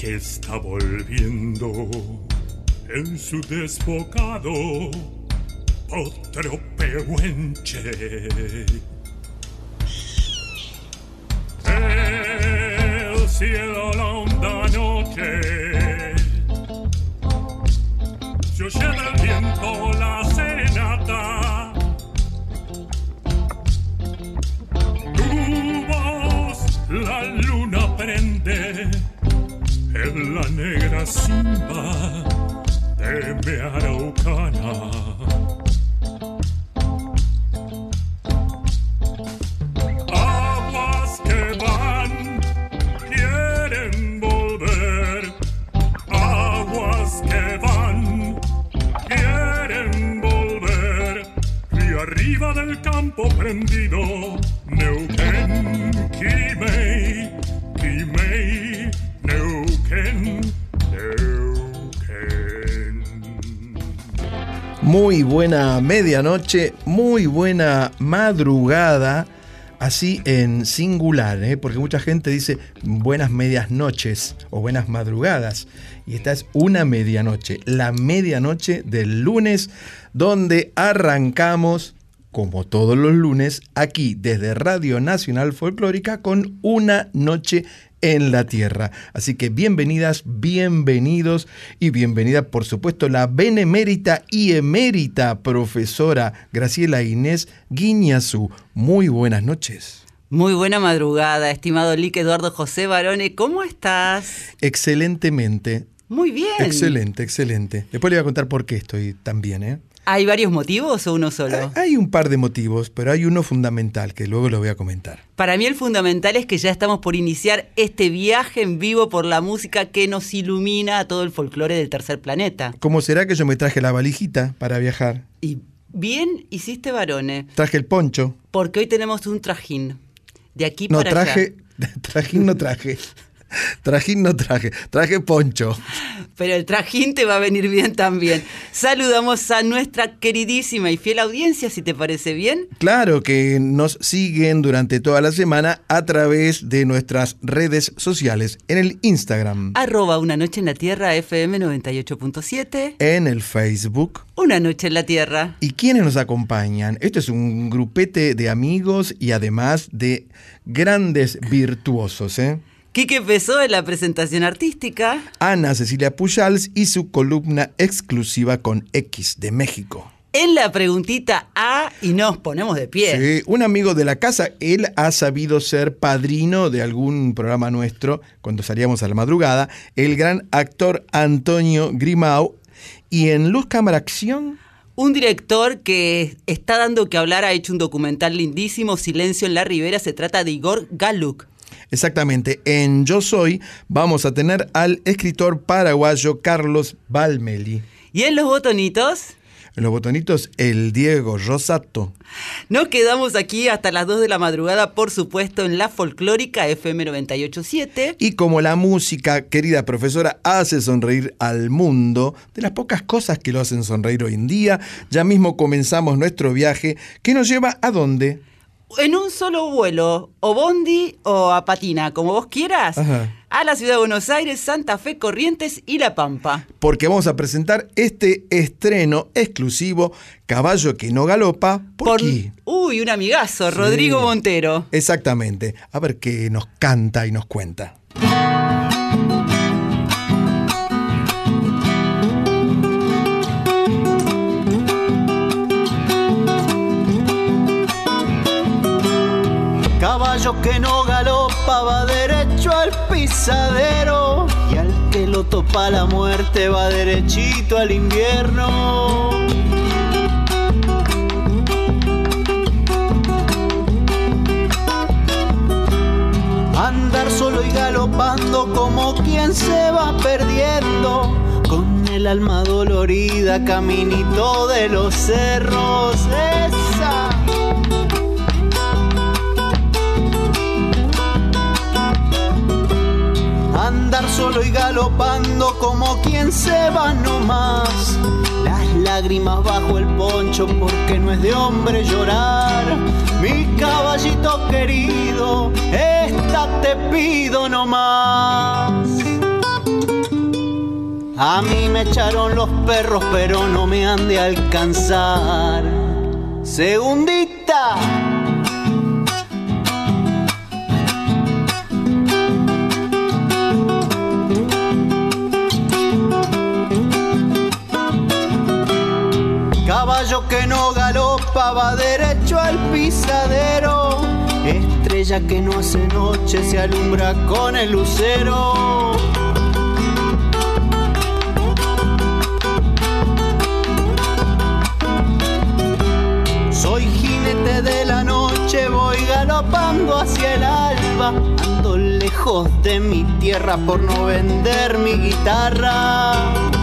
que está volviendo en su desbocado otro pehuenche. El cielo la honda noche se oye del viento negra simba de mi araucana. Buena medianoche, muy buena madrugada, así en singular, ¿eh? porque mucha gente dice buenas medias noches o buenas madrugadas. Y esta es una medianoche, la medianoche del lunes, donde arrancamos, como todos los lunes, aquí desde Radio Nacional Folclórica con una noche en la tierra. Así que bienvenidas, bienvenidos y bienvenida, por supuesto, la benemérita y emérita profesora Graciela Inés Guiñazú. Muy buenas noches. Muy buena madrugada, estimado Lique Eduardo José Barone. ¿Cómo estás? Excelentemente. Muy bien. Excelente, excelente. Después le voy a contar por qué estoy tan bien, ¿eh? ¿Hay varios motivos o uno solo? Hay un par de motivos, pero hay uno fundamental que luego lo voy a comentar. Para mí el fundamental es que ya estamos por iniciar este viaje en vivo por la música que nos ilumina a todo el folclore del tercer planeta. ¿Cómo será que yo me traje la valijita para viajar? Y bien hiciste, Barone, Traje el poncho. porque hoy tenemos un trajín. De aquí No, para traje. allá. Trajín no traje. Trajín no traje. Traje poncho. Pero el trajín te va a venir bien también. Saludamos a nuestra queridísima y fiel audiencia, si te parece bien. Claro que nos siguen durante toda la semana a través de nuestras redes sociales, en el Instagram, Arroba Una Noche en la Tierra FM 98.7. en el Facebook. Una Noche en la Tierra. ¿Y quiénes nos acompañan? Esto es un grupete de amigos y además de grandes virtuosos. ¿eh? Quique Pesó en la presentación artística. Ana Cecilia Pujals y su columna exclusiva con X de México. En la preguntita A y nos ponemos de pie. Sí, un amigo de la casa, él ha sabido ser padrino de algún programa nuestro cuando salíamos a la madrugada, el gran actor Antonio Grimau. Y en Luz Cámara Acción, Un director que está dando que hablar ha hecho un documental lindísimo, Silencio en la Ribera. Se trata de Igor Galuk. Exactamente en Yo Soy, vamos a tener al escritor paraguayo Carlos Balmeli. Y en los botonitos, En los botonitos, el Diego Rosato. nos quedamos aquí hasta las 2 de la madrugada, por supuesto, en la folclórica FM 987. Y como la música, querida profesora, hace sonreír al mundo, de las pocas cosas que lo hacen sonreír hoy en día, ya mismo comenzamos nuestro viaje que nos lleva a dónde? En un solo vuelo, o bondi o a patina, como vos quieras. Ajá. a la ciudad de Buenos Aires, Santa Fe, Corrientes y La Pampa. Porque vamos a presentar este estreno exclusivo, Caballo que no galopa, ¿por, Por- qué? Uy, un amigazo, Rodrigo Montero. Exactamente. A ver qué nos canta y nos cuenta. Caballo que no galopa va derecho al pisadero y al que lo topa la muerte va derechito al invierno. Andar solo y galopando como quien se va perdiendo con el alma dolorida caminito de los cerros. Esa. Andar solo y galopando como quien se va nomás. Las lágrimas bajo el poncho porque no es de hombre llorar. Mi caballito querido, esta te pido nomás. A mí me echaron los perros pero no me han de alcanzar. Segundita. Caballo que no galopa va derecho al pisadero. Estrella que no hace noche se alumbra con el lucero. Soy jinete de la noche, voy galopando hacia el alba. Ando lejos de mi tierra por no vender mi guitarra.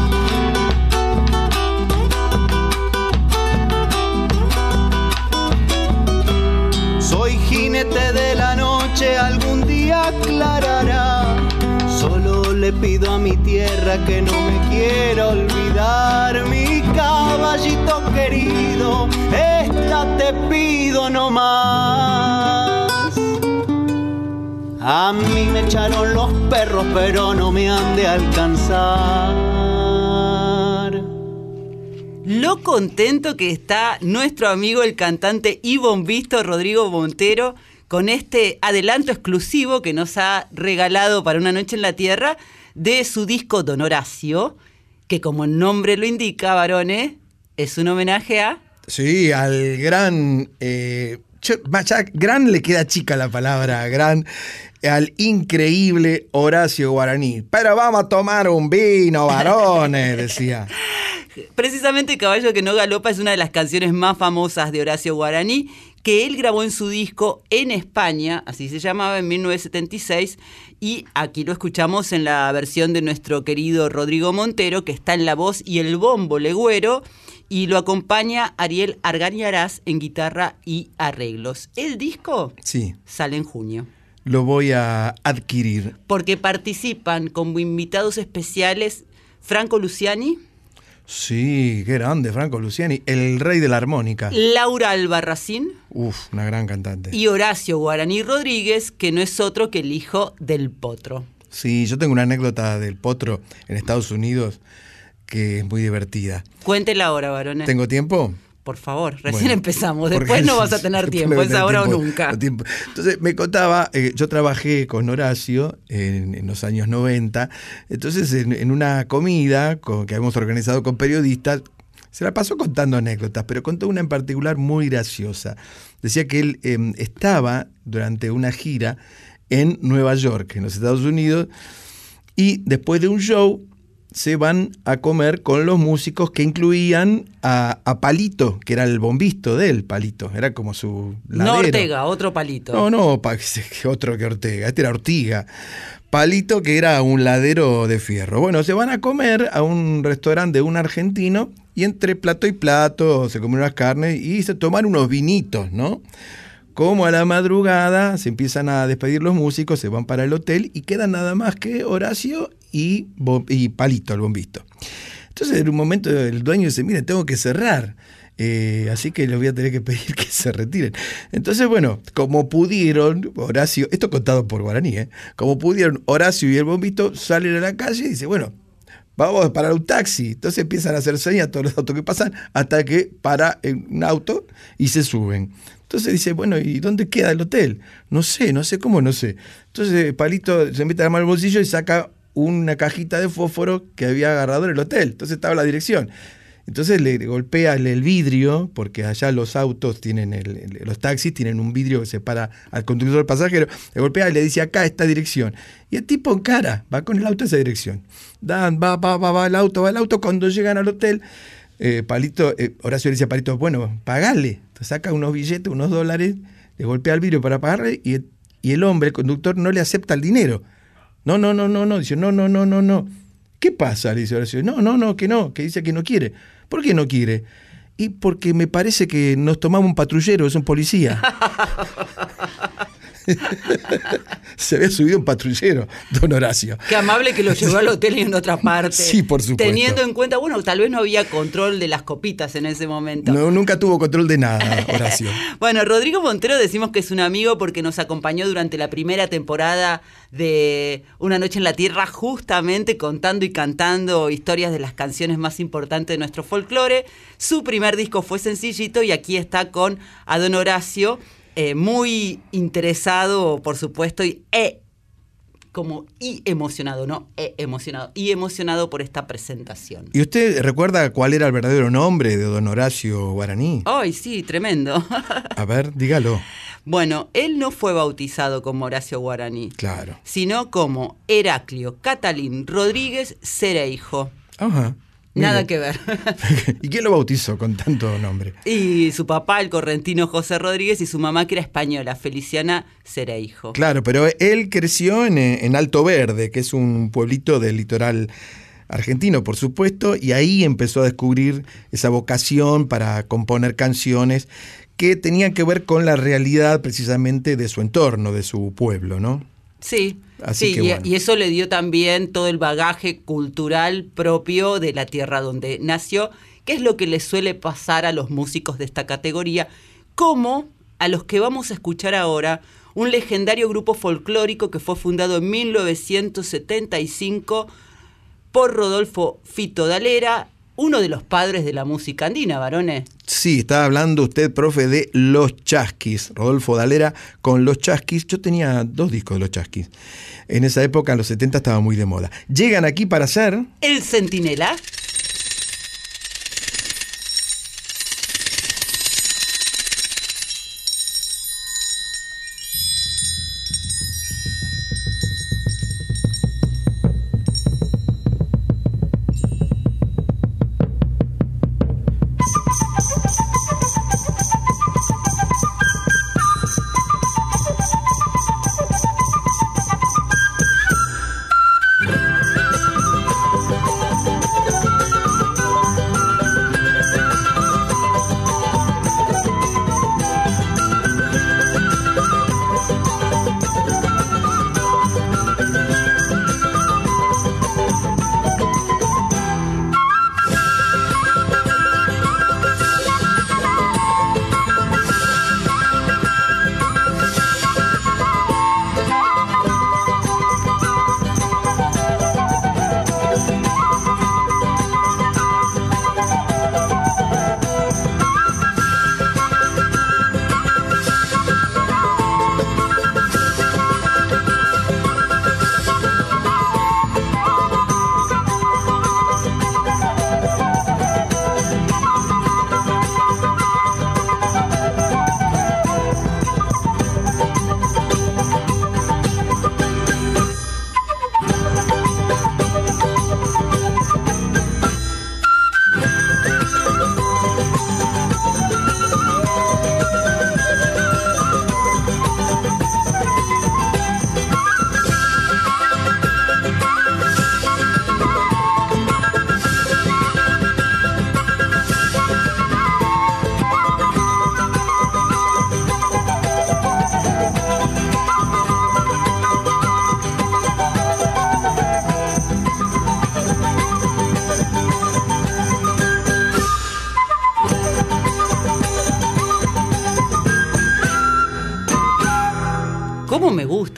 Soy jinete de la noche, algún día aclarará. Solo le pido a mi tierra que no me quiera olvidar. Mi caballito querido, esta te pido no más. A mí me echaron los perros, pero no me han de alcanzar. Lo contento que está nuestro amigo el cantante y bombisto Rodrigo Montero con este adelanto exclusivo que nos ha regalado para una noche en la tierra de su disco Don Horacio, que como el nombre lo indica, varones, es un homenaje a Sí, al gran. eh, gran le queda chica la palabra, gran. Al increíble Horacio Guaraní. Pero vamos a tomar un vino, varones, decía. Precisamente Caballo que no galopa es una de las canciones más famosas de Horacio Guaraní, que él grabó en su disco en España, así se llamaba, en 1976, y aquí lo escuchamos en la versión de nuestro querido Rodrigo Montero, que está en la voz y el bombo legüero, y lo acompaña Ariel Argañarás en guitarra y arreglos. El disco Sí, sale en junio. lo voy a adquirir. Porque participan como invitados especiales Franco Luciani, Sí, qué grande, Franco Luciani, el rey de la armónica. Laura Albarracín, Uf, una gran cantante. y Horacio Guaraní Rodríguez, que no es otro que el hijo del potro. Sí, yo tengo una anécdota del potro en Estados Unidos que es muy divertida. Cuéntela ahora, varones. ¿Tengo tiempo? Por favor, recién Bueno, empezamos. Después no vas a tener tiempo, es ahora tiempo, o nunca. tiempo. Entonces me contaba, eh, yo trabajé con Horacio en, en los años 90, entonces en, en una comida con- que habíamos organizado con periodistas, se la pasó contando anécdotas, pero contó una en particular muy graciosa. Decía que él eh, estaba durante una gira en Nueva York, en los Estados Unidos, y después de un show se van a comer con los músicos que incluían a, a Palito, que era el bombisto de él, Palito, era como su No ladero. Ortega, otro palito. No, no, otro que Ortega, este era Ortiga. Palito que era un ladero de fierro. Bueno, se van a comer a un restaurante de un argentino y entre plato y plato se comen unas carnes y se toman unos vinitos, ¿no? Como a la madrugada se empiezan a despedir los músicos, se van para el hotel y quedan nada más que Horacio y, Palito, el bombisto. Entonces en un momento el dueño dice, mire, tengo que cerrar. Eh, así que les voy a tener que pedir que se retiren. Entonces, bueno, como pudieron, Horacio, esto contado por Guaraní, ¿eh? como pudieron, Horacio y el bombito salen a la calle y dicen, bueno, vamos a parar un taxi. Entonces empiezan a hacer señas a todos los autos que pasan hasta que para un auto y se suben. Entonces dice, bueno, ¿y dónde queda el hotel? No sé, no sé cómo, no sé. Entonces Palito se mete la mano al bolsillo y saca una cajita de fósforo que había agarrado en el hotel. Entonces estaba la dirección. Entonces le golpea el, vidrio, porque allá los autos tienen, el, los taxis tienen un vidrio que separa al conductor del pasajero, le golpea y le dice acá esta dirección. Y el tipo en cara, va con el auto a esa dirección. Dan, va, va, va, va el auto, va el auto. Cuando llegan al hotel, eh, Palito, eh, Horacio le dice a Palito, bueno, pagale. Saca unos billetes, unos dólares, le golpea el vidrio para pagarle y, y el hombre, el conductor, no le acepta el dinero. No, no, no, no, no. Dice, no, no, no, no, no. ¿Qué pasa? Le dice Horacio. No, no, no, que no, que dice que no quiere. ¿Por qué no quiere? Y porque me parece que nos tomamos un patrullero, es un policía. Se había subido un patrullero, don Horacio. Qué amable que lo llevó al hotel y en otra parte. Sí, por supuesto. Teniendo en cuenta, bueno, tal vez no había control de las copitas en ese momento. No, nunca tuvo control de nada, Horacio. bueno, Rodrigo Montero decimos que es un amigo porque nos acompañó durante la primera temporada de Una Noche en la Tierra, justamente contando y cantando historias de las canciones más importantes de nuestro folclore. Su primer disco fue sencillito y aquí está con Adon Horacio eh, muy interesado, por supuesto, y e, como y emocionado, no e emocionado, y emocionado por esta presentación. ¿Y usted recuerda cuál era el verdadero nombre de don Horacio Guaraní? Ay, sí, tremendo. A ver, dígalo. Bueno, él no fue bautizado como Horacio Guaraní. Claro. Sino como Heraclio Catalín Rodríguez Cereijo. Ajá. Nada que ver. ¿Y quién lo bautizó con tanto nombre? Y su papá, el correntino José Rodríguez, y su mamá, que era española, Feliciana Cereijo. Claro, pero él creció en, Alto Verde, que es un pueblito del litoral argentino, por supuesto, y ahí empezó a descubrir esa vocación para componer canciones que tenían que ver con la realidad precisamente de su entorno, de su pueblo, ¿no? Sí, sí y, eso le dio también todo el bagaje cultural propio de la tierra donde nació, que es lo que le suele pasar a los músicos de esta categoría, como a los que vamos a escuchar ahora, un legendario grupo folclórico que fue fundado en 1975 por Rodolfo Fito Dalera uno de los padres de la música andina, varones. Sí, estaba hablando usted, profe, de Los Chasquis, Rodolfo Dalera con Los Chasquis. Yo tenía dos discos de Los Chasquis. En esa época, en los 70, estaba muy de moda. Llegan aquí para hacer... El Centinela.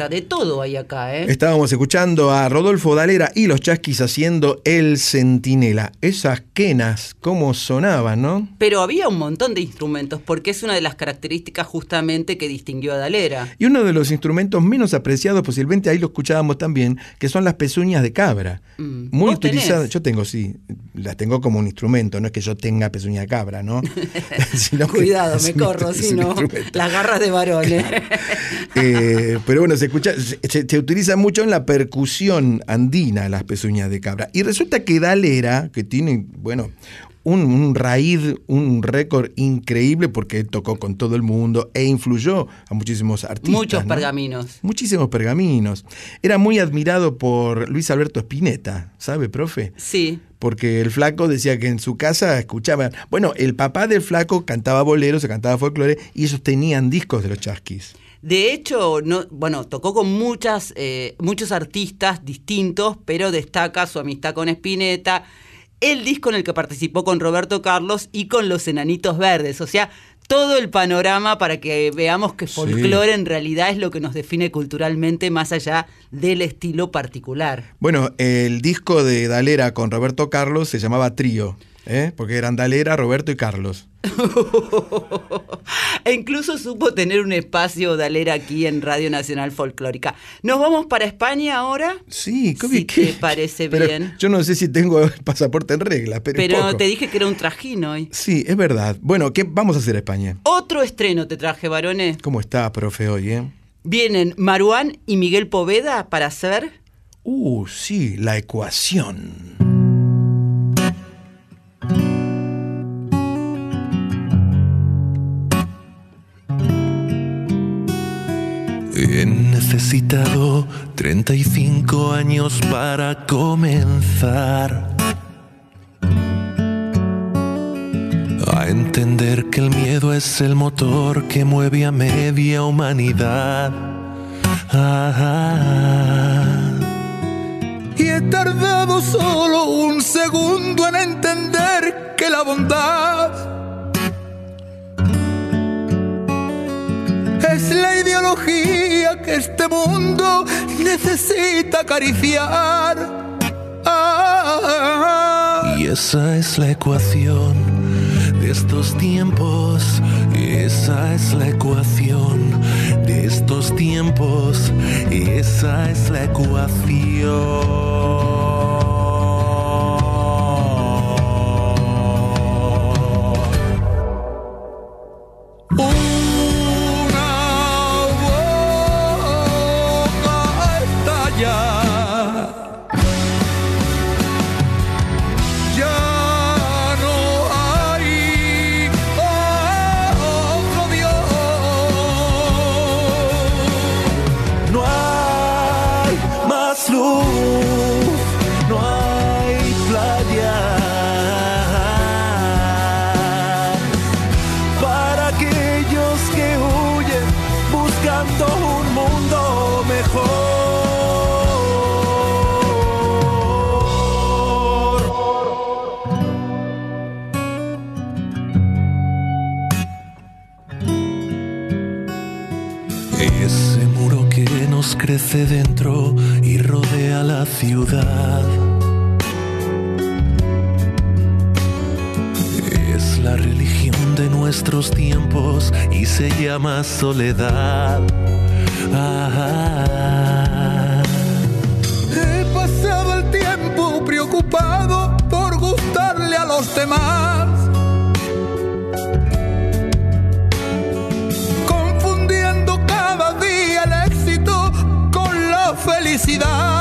De todo hay acá, ¿eh? Estábamos escuchando a Rodolfo Dalera y los Chasquis haciendo El Centinela. Esas quenas, cómo sonaban, ¿no? Pero había un montón de instrumentos, porque es una de las características justamente que distinguió a Dalera. Y uno de los instrumentos menos apreciados, posiblemente ahí lo escuchábamos también, que son las pezuñas de cabra. Mm. Muy ¿Vos utilizadas. Yo tengo, sí, las tengo como un instrumento, no es que yo tenga pezuña de cabra, ¿no? Cuidado, me corro, si no, las garras de varones. Eh, pero bueno, se escucha, se, utiliza mucho en la percusión andina las pezuñas de cabra. Y resulta que Dalera, que tiene, bueno, un, un raíz, un récord increíble porque él tocó con todo el mundo e influyó a muchísimos artistas. Muchos ¿no? pergaminos. Muchísimos pergaminos. Era muy admirado por Luis Alberto Spinetta, ¿sabe, profe? Sí. Porque el flaco decía que en su casa escuchaban. Bueno, el papá del flaco cantaba boleros, se cantaba folclore y ellos tenían discos de los chasquis. De hecho, no, bueno, tocó con muchas, eh, muchos artistas distintos, pero destaca su amistad con Spinetta, el disco en el que participó con Roberto Carlos y con los Enanitos Verdes. O sea, todo el panorama para que veamos que Sí. folclore en realidad es lo que nos define culturalmente más allá del estilo particular. Bueno, el disco de Dalera con Roberto Carlos se llamaba Trío, ¿eh? porque eran Dalera, Roberto y Carlos. e incluso supo tener un espacio Dalera aquí en Radio Nacional Folclórica. ¿Nos vamos para España ahora? Sí, ¿cómo Si que- te parece pero bien. Yo no sé si tengo el pasaporte en regla, pero, Pero poco. te dije que era un trajín hoy. Sí, es verdad. Bueno, ¿qué vamos a hacer a España? Otro estreno te traje, varones. ¿Cómo está, profe, hoy, eh? Vienen Maruán y Miguel Poveda para hacer Uh, sí, la ecuación. He necesitado 35 años para comenzar a entender que el miedo es el motor que mueve a media humanidad. Y he tardado solo un segundo en entender que la bondad es la ideología que este mundo necesita acariciar. Ah, Y esa es la ecuación de estos tiempos. Esa es la ecuación de estos tiempos. Esa es la ecuación. Aquellos que huyen buscando un mundo mejor. Ese muro que nos crece dentro y rodea la ciudad. La religión de nuestros tiempos y se llama soledad. Ah, He pasado el tiempo preocupado por gustarle a los demás. Confundiendo cada día el éxito con la felicidad.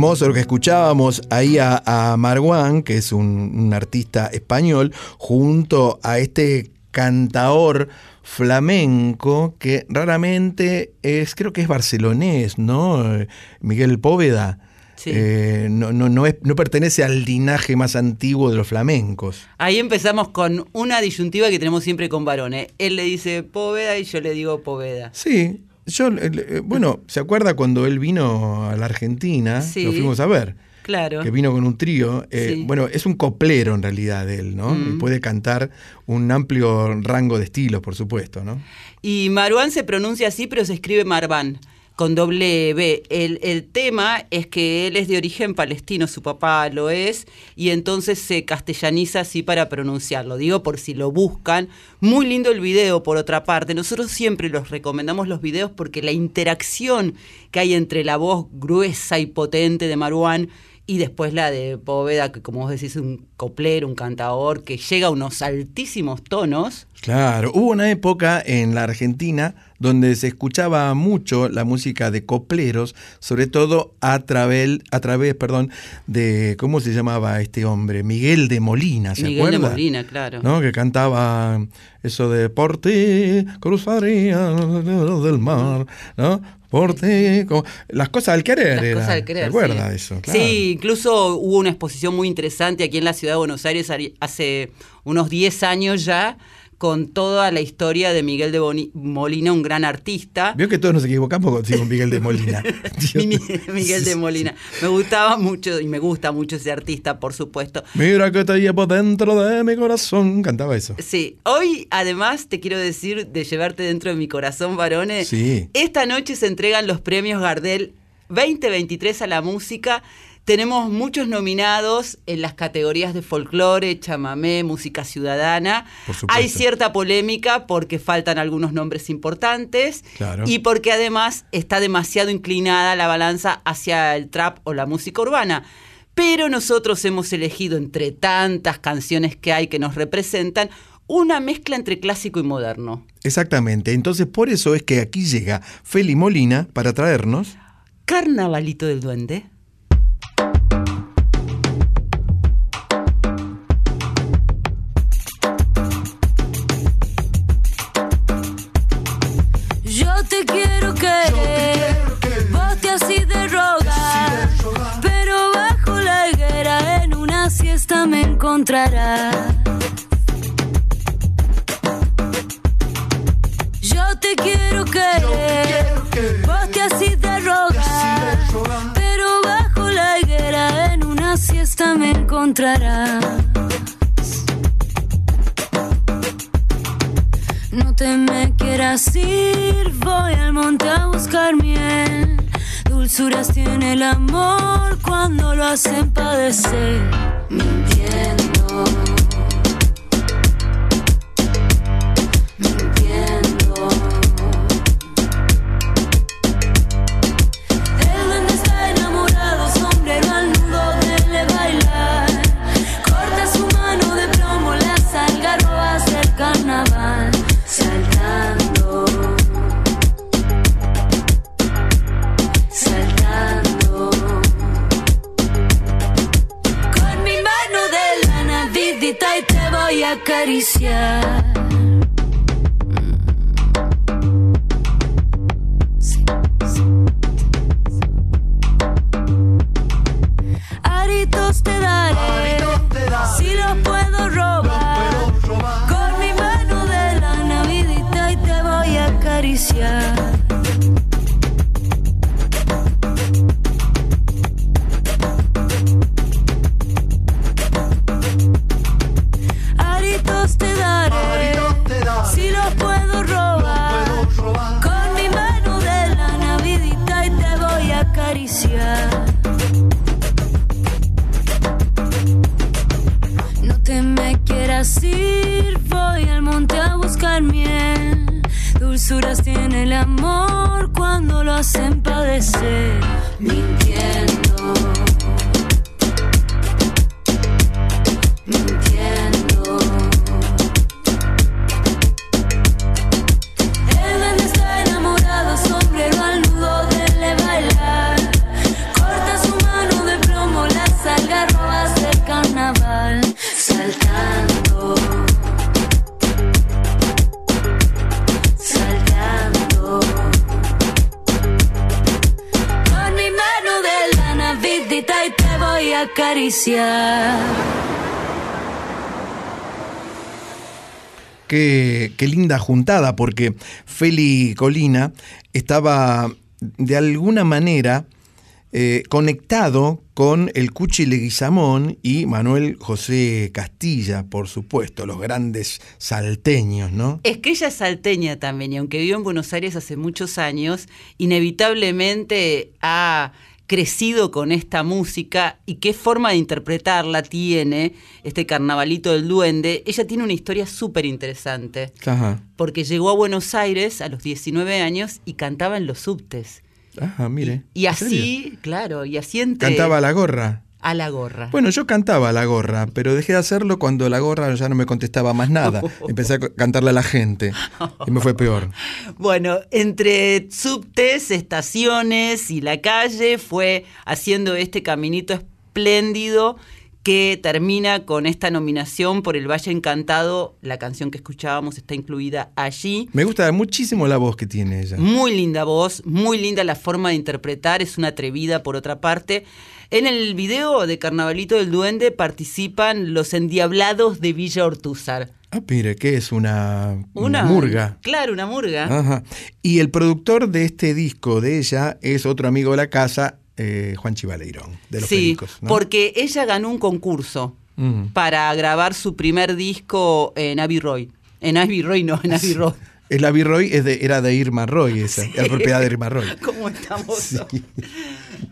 Hermoso lo que escuchábamos ahí a, a Marwan, que es un, un artista español, junto a este cantaor flamenco que raramente es, creo que es barcelonés, ¿no? Miguel Póveda. Sí. Eh, no, no, no, es- no pertenece al linaje más antiguo de los flamencos. Ahí empezamos con una disyuntiva que tenemos siempre con varones. Él le dice Poveda y yo le digo Poveda. Sí, yo, eh, eh, bueno, ¿se acuerda cuando él vino a la Argentina? Sí. Lo fuimos a ver. Claro. que vino con un trío. eh, Sí. Bueno, es un coplero en realidad él, ¿no? Mm. Y puede cantar un amplio rango de estilos, por supuesto, ¿no? Y Marwan se pronuncia así, pero se escribe Marwan, con doble B. El, el tema es que él es de origen palestino, su papá lo es, y entonces se castellaniza así para pronunciarlo. Digo por si lo buscan. Muy lindo el video, por otra parte. Nosotros siempre los recomendamos los videos porque la interacción que hay entre la voz gruesa y potente de Marwan y después la de Poveda, que como vos decís, es un coplero, un cantador, que llega a unos altísimos tonos. Claro, hubo una época en la Argentina donde se escuchaba mucho la música de copleros, sobre todo a través, a través, perdón, de ¿cómo se llamaba este hombre? Miguel de Molina, ¿se Miguel de acuerda? Molina, claro. ¿No? Que cantaba eso de por ti cruzaría del mar, ¿no? Por ti, como- las cosas al querer. Las era. cosas del querer, ¿Se acuerda sí. de eso? Claro. Sí, incluso hubo una exposición muy interesante aquí en la ciudad de Buenos Aires hace unos 10 años ya, con toda la historia de Miguel de Boni- Molina, un gran artista. Vio que todos nos equivocamos decimos Miguel de Molina. Mi- mi- Miguel de Molina. Me gustaba mucho y me gusta mucho ese artista, por supuesto. Mira que te llevo dentro de mi corazón. Cantaba eso. Sí, hoy además te quiero decir de llevarte dentro de mi corazón, varones. Sí. Esta noche se entregan los premios Gardel 2023 a la música. Tenemos muchos nominados en las categorías de folclore, chamamé, música ciudadana. Por. Hay cierta polémica porque faltan algunos nombres importantes Claro. y porque además está demasiado inclinada la balanza hacia el trap o la música urbana. Pero nosotros hemos elegido entre tantas canciones que hay que nos representan una mezcla entre clásico y moderno. Exactamente. Entonces, por eso es que aquí llega Feli Molina para traernos. Carnavalito del Duende. Encontrarás. Yo te quiero querer, vos te así de rogar, pero bajo la higuera en una siesta me encontrarás. No te me quieras ir, voy al monte a buscar miel. Dulzuras tiene el amor cuando lo hacen padecer. Mintiendo. Mintiendo. Dulzuras tiene el amor cuando lo hacen padecer. Mintiendo. Qué, linda juntada, porque Feli Colina estaba de alguna manera eh, conectado con el Cuchi Leguizamón y Manuel José Castilla, por supuesto, los grandes salteños, ¿no? Es que ella es salteña también, y aunque vivió en Buenos Aires hace muchos años, inevitablemente ha crecido con esta música y qué forma de interpretarla tiene este carnavalito del duende. Ella tiene una historia súper interesante, Ajá. porque llegó a Buenos Aires a los 19 años y cantaba en los subtes. Ajá, mire. Y así, claro, y así entre... Cantaba la gorra. A la gorra. Bueno, yo cantaba a la gorra, pero dejé de hacerlo cuando la gorra ya no me contestaba más nada. Empecé a cantarle a la gente y me fue peor. Bueno, entre subtes, estaciones y la calle fue haciendo este caminito espléndido que termina con esta nominación por el Valle Encantado. La canción que escuchábamos está incluida allí. Me gusta muchísimo la voz que tiene ella. Muy linda voz, muy linda la forma de interpretar, es una atrevida por otra parte. En el video de Carnavalito del Duende participan los endiablados de Villa Ortúzar. Ah, mire, ¿qué es una, Una murga? Claro, una murga. Ajá. Y el productor de este disco de ella es otro amigo de la casa, eh, Juan Chivaleirón, de los sí, Pericos. ¿no? porque ella ganó un concurso para grabar su primer disco en Abbey Roy. En Abbey Roy, no, en Abbey Road. El Abbey Roy es de- era de Irma Roy, esa, la propiedad de Irma Roy. ¿Cómo estamos? hoy?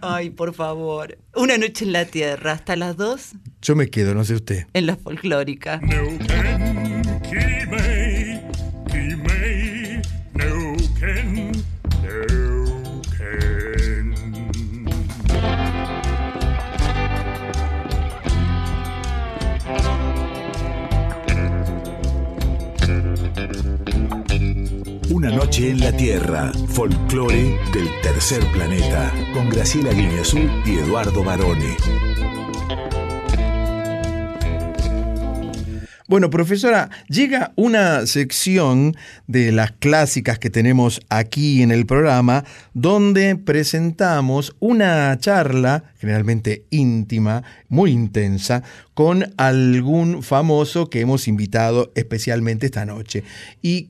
Ay, por favor. Una noche en la tierra, hasta las dos Yo me quedo, no sé usted. en la folclórica. Neuquén, Una noche en la Tierra, folclore del tercer planeta, con Graciela Guineazú y Eduardo Barone. Bueno, profesora, llega una sección de las clásicas que tenemos aquí en el programa, donde presentamos una charla, generalmente íntima, muy intensa, con algún famoso que hemos invitado especialmente esta noche. ¿Y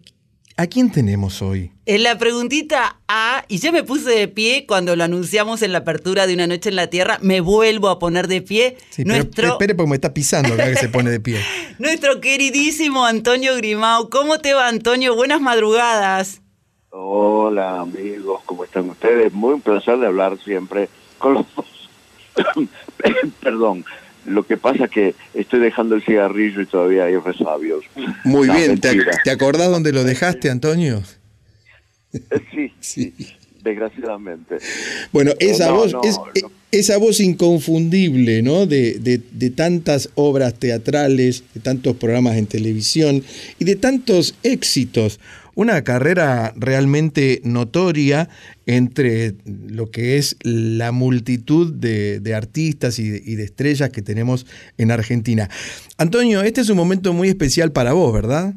a quién tenemos hoy? En la preguntita A, y yo me puse de pie cuando lo anunciamos en la apertura de Una Noche en la Tierra, me vuelvo a poner de pie. Sí, pero nuestro, espere porque me está pisando acá que se pone de pie. nuestro queridísimo Antonio Grimau. ¿Cómo te va, Antonio? Buenas madrugadas. Hola amigos, ¿cómo están ustedes? Muy un placer de hablar siempre con los dos. Perdón, lo que pasa es que estoy dejando el cigarrillo y todavía hay resabios. Muy No, bien, ¿te, te acordás dónde lo dejaste, Antonio? Eh, Sí, sí, desgraciadamente. Bueno, esa no, voz, no, es- eh, esa voz inconfundible, ¿no? De, de- de tantas obras teatrales, de tantos programas en televisión y de tantos éxitos. Una carrera realmente notoria entre lo que es la multitud de, de artistas y de, y de estrellas que tenemos en Argentina. Antonio, este es un momento muy especial para vos, ¿verdad?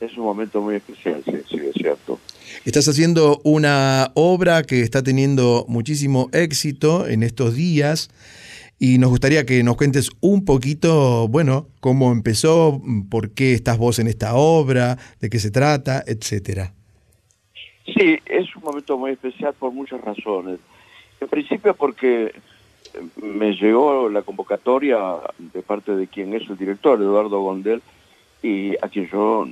Es un momento muy especial, sí, sí, es cierto. Estás haciendo una obra que está teniendo muchísimo éxito en estos días y nos gustaría que nos cuentes un poquito, bueno, cómo empezó, por qué estás vos en esta obra, de qué se trata, etcétera. Sí, es un momento muy especial por muchas razones. En principio porque eh, me llegó la convocatoria de parte de quien es el director, Eduardo Gondel, y a quien yo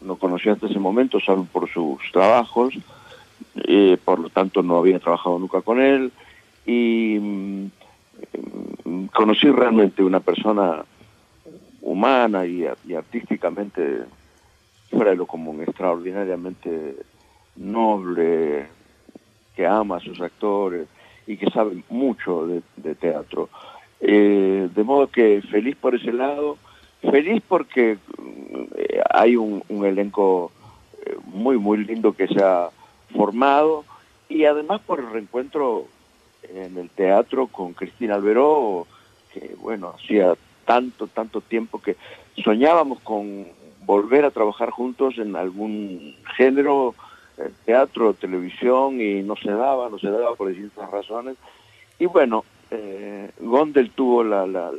no conocía hasta ese momento, salvo por sus trabajos, eh, por lo tanto no había trabajado nunca con él, y mm, conocí realmente una persona humana y, artísticamente fuera de lo común, extraordinariamente noble, que ama a sus actores y que sabe mucho de, teatro. Eh, de modo que feliz por ese lado, feliz porque eh, hay un, elenco eh, muy, muy lindo que se ha formado y además por el reencuentro en el teatro con Cristina Alberó, que bueno, hacía tanto, tanto tiempo que soñábamos con volver a trabajar juntos en algún género, eh, teatro, televisión, y no se daba, no se daba por distintas razones. Y bueno, eh, Gondel tuvo la, la,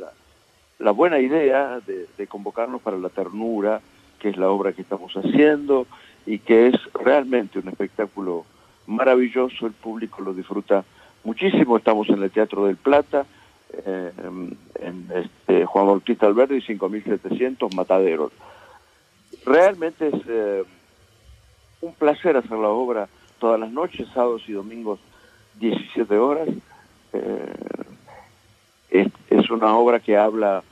la, buena idea de, de, convocarnos para La Ternura, que es la obra que estamos haciendo y que es realmente un espectáculo maravilloso, el público lo disfruta muchísimo, estamos en el Teatro del Plata, eh, en, este, Juan Bautista Alberdi, 5.700 mataderos. Realmente es eh, un placer hacer la obra todas las noches, sábados y domingos, 17 horas. Eh, es, una obra que habla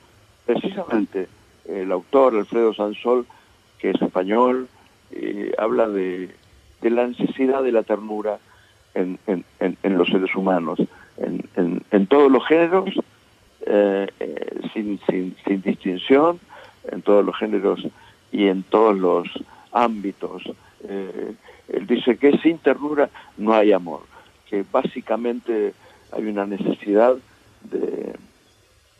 precisamente el autor, Alfredo Sansol, que es español, habla de, de la necesidad de la ternura en, los seres humanos, en, todos los géneros, eh, eh, sin, sin, sin, distinción, en todos los géneros y en todos los ámbitos. Eh, él dice que sin ternura no hay amor, que básicamente hay una necesidad de,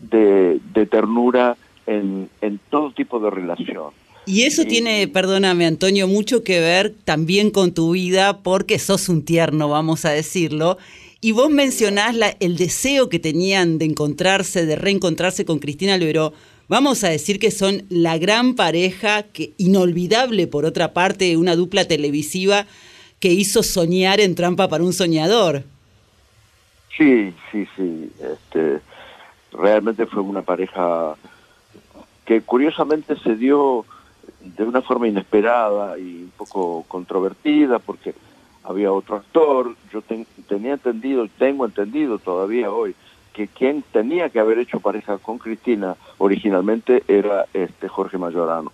de, de ternura en, en todo tipo de relación. Y eso tiene, perdóname Antonio, mucho que ver también con tu vida porque sos un tierno, vamos a decirlo. Y vos mencionás la, el deseo que tenían de encontrarse, de reencontrarse con Cristina Alberó. Vamos a decir que son la gran pareja, que inolvidable por otra parte, una dupla televisiva que hizo soñar en Trampa para un soñador. Sí, sí, sí. Este, realmente fue una pareja que curiosamente se dio de una forma inesperada y un poco controvertida porque había otro actor, yo tenía entendido, tengo entendido todavía hoy, que quien tenía que haber hecho pareja con Cristina originalmente era este Jorge Mayorano.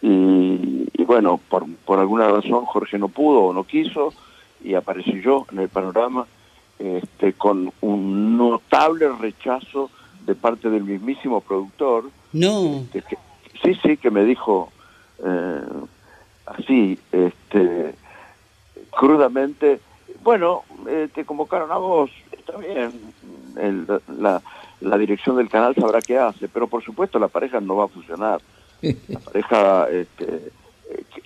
Y, bueno, por, por, alguna razón Jorge no pudo o no quiso y aparecí yo en el panorama este, con un notable rechazo de parte del mismísimo productor. No. Este, sí, sí, que me dijo, eh, así, este, crudamente, bueno, eh, te convocaron a vos, está bien, la, la, dirección del canal sabrá qué hace, pero por supuesto la pareja no va a funcionar. La pareja este,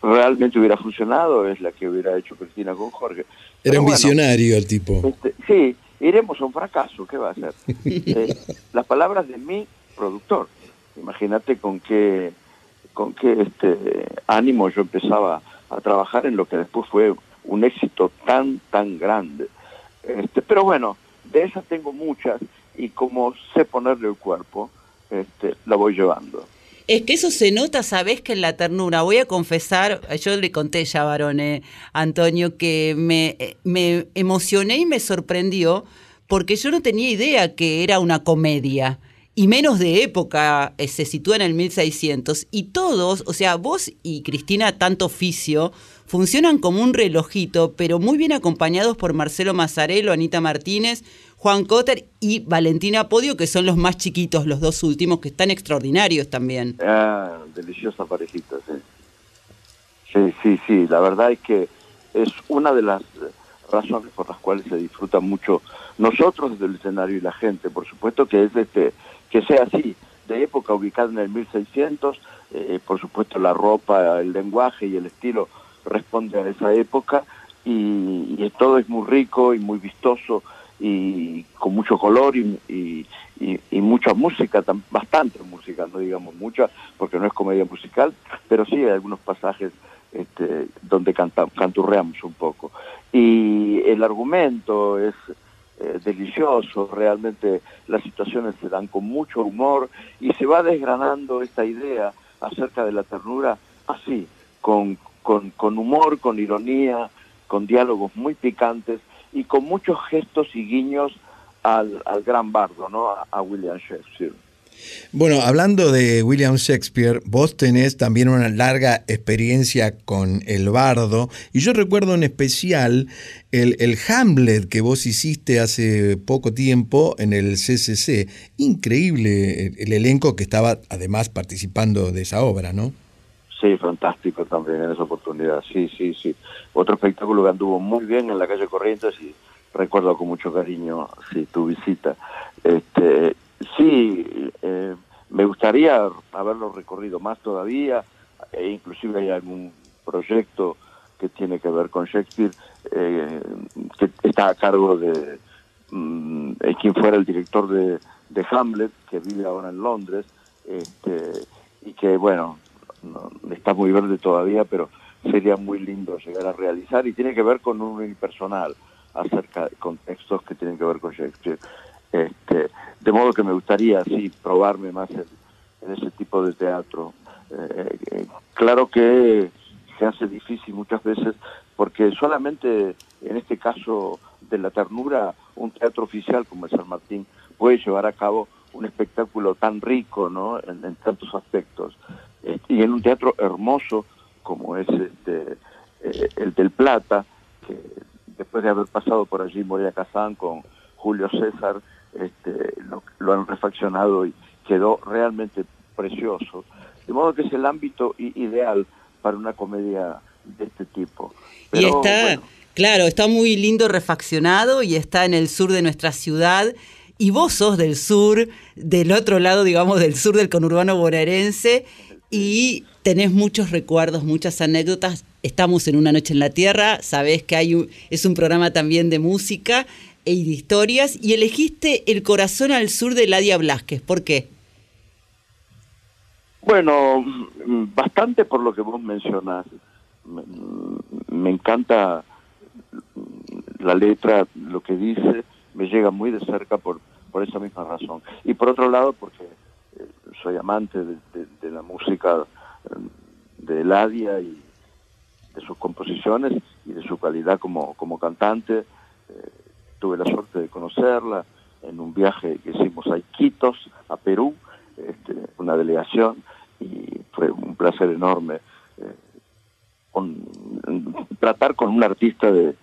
realmente hubiera funcionado es la que hubiera hecho Cristina con Jorge. Era un visionario el tipo. Este, sí, iremos a un fracaso, ¿qué va a hacer? Eh, las palabras de mi productor, imagínate con qué con qué este, ánimo yo empezaba a trabajar en lo que después fue un éxito tan, tan grande. Este, pero bueno, de esas tengo muchas y como sé ponerle el cuerpo, este, la voy llevando. Es que eso se nota, sabes que en la ternura, voy a confesar, yo le conté ya, varone, Antonio, que me, me emocioné y me sorprendió porque yo no tenía idea que era una comedia y menos de época, eh, se sitúa en el 1600, y todos, o sea, vos y Cristina, tanto oficio, funcionan como un relojito, pero muy bien acompañados por Marcelo Mazzarello, Anita Martínez, Juan Cotter y Valentina Podio, que son los más chiquitos, los dos últimos, que están extraordinarios también. Ah, deliciosa parejita, sí. Sí, sí, sí, la verdad es que es una de las razones por las cuales se disfruta mucho nosotros del escenario y la gente, por supuesto que es este que sea así, de época ubicada en el 1600, eh, por supuesto la ropa, el lenguaje y el estilo responde a esa época y, todo es muy rico y muy vistoso y con mucho color y, y, mucha música, bastante música, no digamos mucha, porque no es comedia musical, pero sí hay algunos pasajes este, donde canturreamos un poco. Y el argumento es eh, delicioso, realmente las situaciones se dan con mucho humor y se va desgranando esta idea acerca de la ternura así, con, con, humor, con ironía, con diálogos muy picantes y con muchos gestos y guiños al, gran bardo, ¿no? a, William Shakespeare. Bueno, hablando de William Shakespeare, vos tenés también una larga experiencia con el bardo, y yo recuerdo en especial el, el, Hamlet que vos hiciste hace poco tiempo en el CCC. Increíble el, el elenco que estaba además participando de esa obra, ¿no? Sí, fantástico también en esa oportunidad, sí, sí, sí. Otro espectáculo que anduvo muy bien en la calle Corrientes y recuerdo con mucho cariño, sí, tu visita. Este, Sí, eh, me gustaría haberlo recorrido más todavía, e inclusive hay algún proyecto que tiene que ver con Shakespeare, eh, que está a cargo de mm, quien fuera el director de, Hamlet, que vive ahora en Londres, este, y que bueno, no, está muy verde todavía, pero sería muy lindo llegar a realizar, y tiene que ver con un unipersonal acerca de contextos que tienen que ver con Shakespeare. Este, de modo que me gustaría, sí, probarme más en, ese tipo de teatro. Eh, eh, claro que se hace difícil muchas veces porque solamente en este caso de la ternura, un teatro oficial como el San Martín puede llevar a cabo un espectáculo tan rico ¿no? en, tantos aspectos. Eh, y en un teatro hermoso como es este, eh, el del Plata, que después de haber pasado por allí Moria Kazán con Julio César, este, lo, lo, han refaccionado y quedó realmente precioso. De modo que es el ámbito ideal para una comedia de este tipo. Pero, y está, bueno. claro, está muy lindo refaccionado y está en el sur de nuestra ciudad. Y vos sos del sur, del otro lado, digamos, del sur del conurbano bonaerense, y tenés muchos recuerdos, muchas anécdotas. Estamos en Una Noche en la Tierra, sabés que hay un, es un programa también de música e historias y elegiste El corazón al sur de Ladia Blasquez. ¿Por qué? Bueno, bastante por lo que vos mencionás. Me, encanta la letra, lo que dice, me llega muy de cerca por, por esa misma razón. Y por otro lado, porque eh, soy amante de, la música de Ladia y de sus composiciones y de su calidad como, como cantante. Eh, tuve la suerte de conocerla en un viaje que hicimos a Iquitos, a Perú, este, una delegación, y fue un placer enorme eh, tratar con un artista de,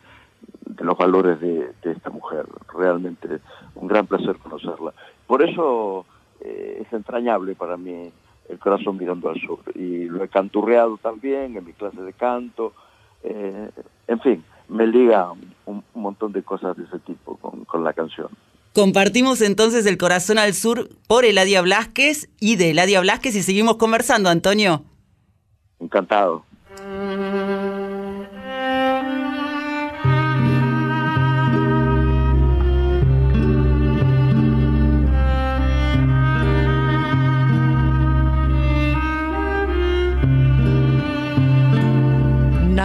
los valores de, esta mujer. Realmente un gran placer conocerla. Por eso eh, es entrañable para mí el corazón mirando al sur. Y lo he canturreado también en mi clase de canto. Eh, en fin, me liga un, un, montón de cosas de ese tipo con, con, la canción. Compartimos entonces el corazón al sur por Eladia Blasquez y de Eladia Blasquez y seguimos conversando, Antonio. Encantado.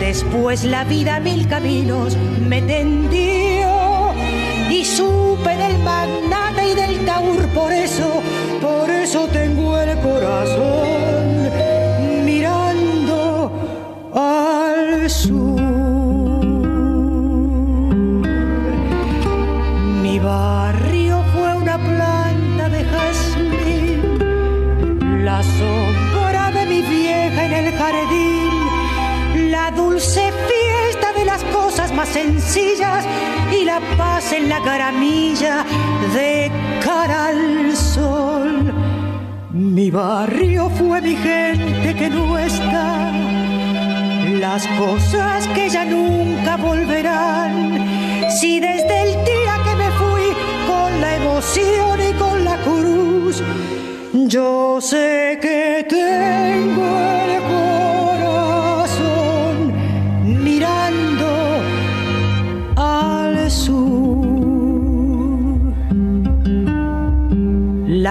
Después la vida mil caminos me tendió y supe del magnate y del taur, por eso, por eso tengo el corazón las cosas más sencillas y la paz en la caramilla de cara al sol. Mi barrio fue mi gente que no está, las cosas que ya nunca volverán. Si desde el día que me fui con la emoción y con la cruz, yo sé que tengo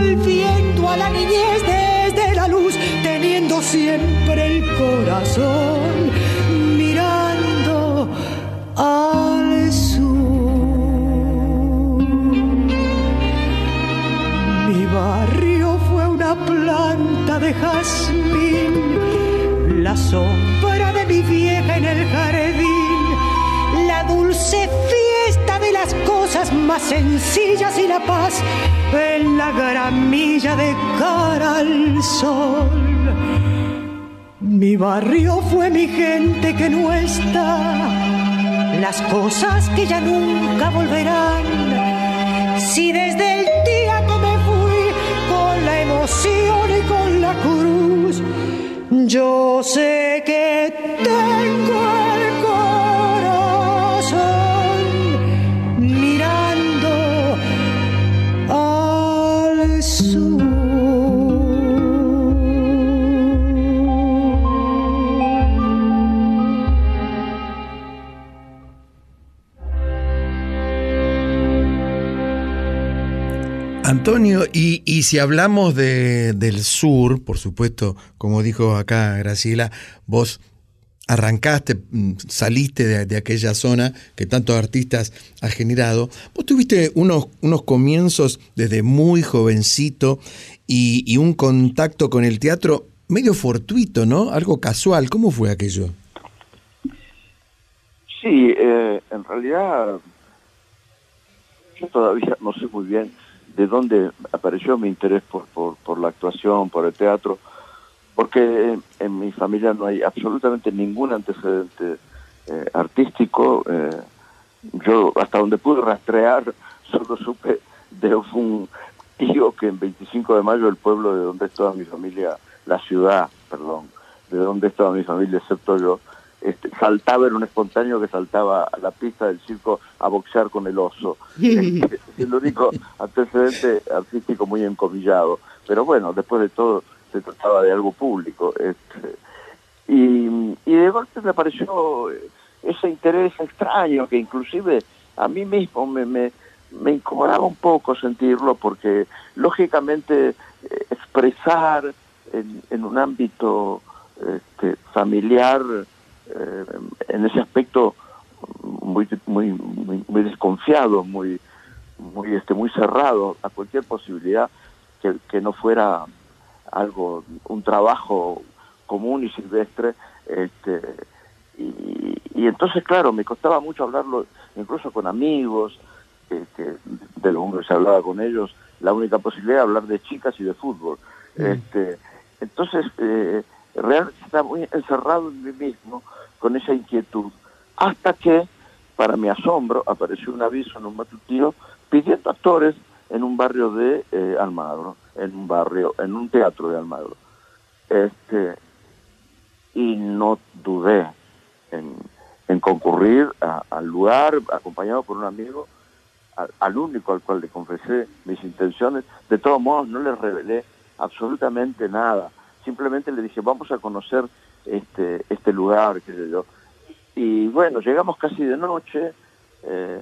volviendo a la niñez desde la luz, teniendo siempre el corazón mirando al sur. Mi barrio fue una planta de jazmín, la sombra de mi vieja en el jardín, la dulce las cosas más sencillas y la paz en la gramilla de cara al sol. Mi barrio fue mi gente que no está, las cosas que ya nunca volverán. Si desde el día que me fui con la emoción y con la cruz, yo sé que tengo Antonio, y, y si hablamos de, del sur, por supuesto, como dijo acá Graciela, vos arrancaste, mm, saliste de, de aquella zona que tantos artistas ha generado. Vos tuviste unos, unos comienzos desde muy jovencito y, y un contacto con el teatro medio fortuito, ¿no? Algo casual. ¿Cómo fue aquello? Sí, eh, en realidad yo todavía no sé muy bien de dónde apareció mi interés por, por, la actuación, por el teatro, porque en, mi familia no hay absolutamente ningún antecedente eh, artístico. eh, yo hasta donde pude rastrear solo supe de un tío que en 25 de mayo el pueblo de donde es mi familia, la ciudad, perdón, de donde es toda mi familia excepto yo, este, saltaba, era un espontáneo que saltaba a la pista del circo a boxear con el oso. Este, es el único antecedente artístico muy encomillado. Pero bueno, después de todo se trataba de algo público. Este, y, y de golpe me pareció eh, ese interés extraño que inclusive a mí mismo me, me, me incomodaba un poco sentirlo porque lógicamente eh, expresar en, en un ámbito este, familiar eh, en ese aspecto muy muy muy, muy desconfiado muy muy este muy cerrado a cualquier posibilidad que, que no fuera algo un trabajo común y silvestre este y, y entonces claro me costaba mucho hablarlo incluso con amigos que de lo que se hablaba con ellos la única posibilidad de hablar de chicas y de fútbol. Este entonces eh, realmente estaba muy encerrado en mí mismo con esa inquietud hasta que para mi asombro apareció un aviso en un matutino pidiendo actores en un barrio de eh, Almagro en un barrio en un teatro de Almagro. Este y no dudé en, en concurrir al lugar acompañado por un amigo al único al cual le confesé mis intenciones. De todos modos no le revelé absolutamente nada simplemente le dije vamos a conocer este este lugar qué sé yo y bueno llegamos casi de noche eh,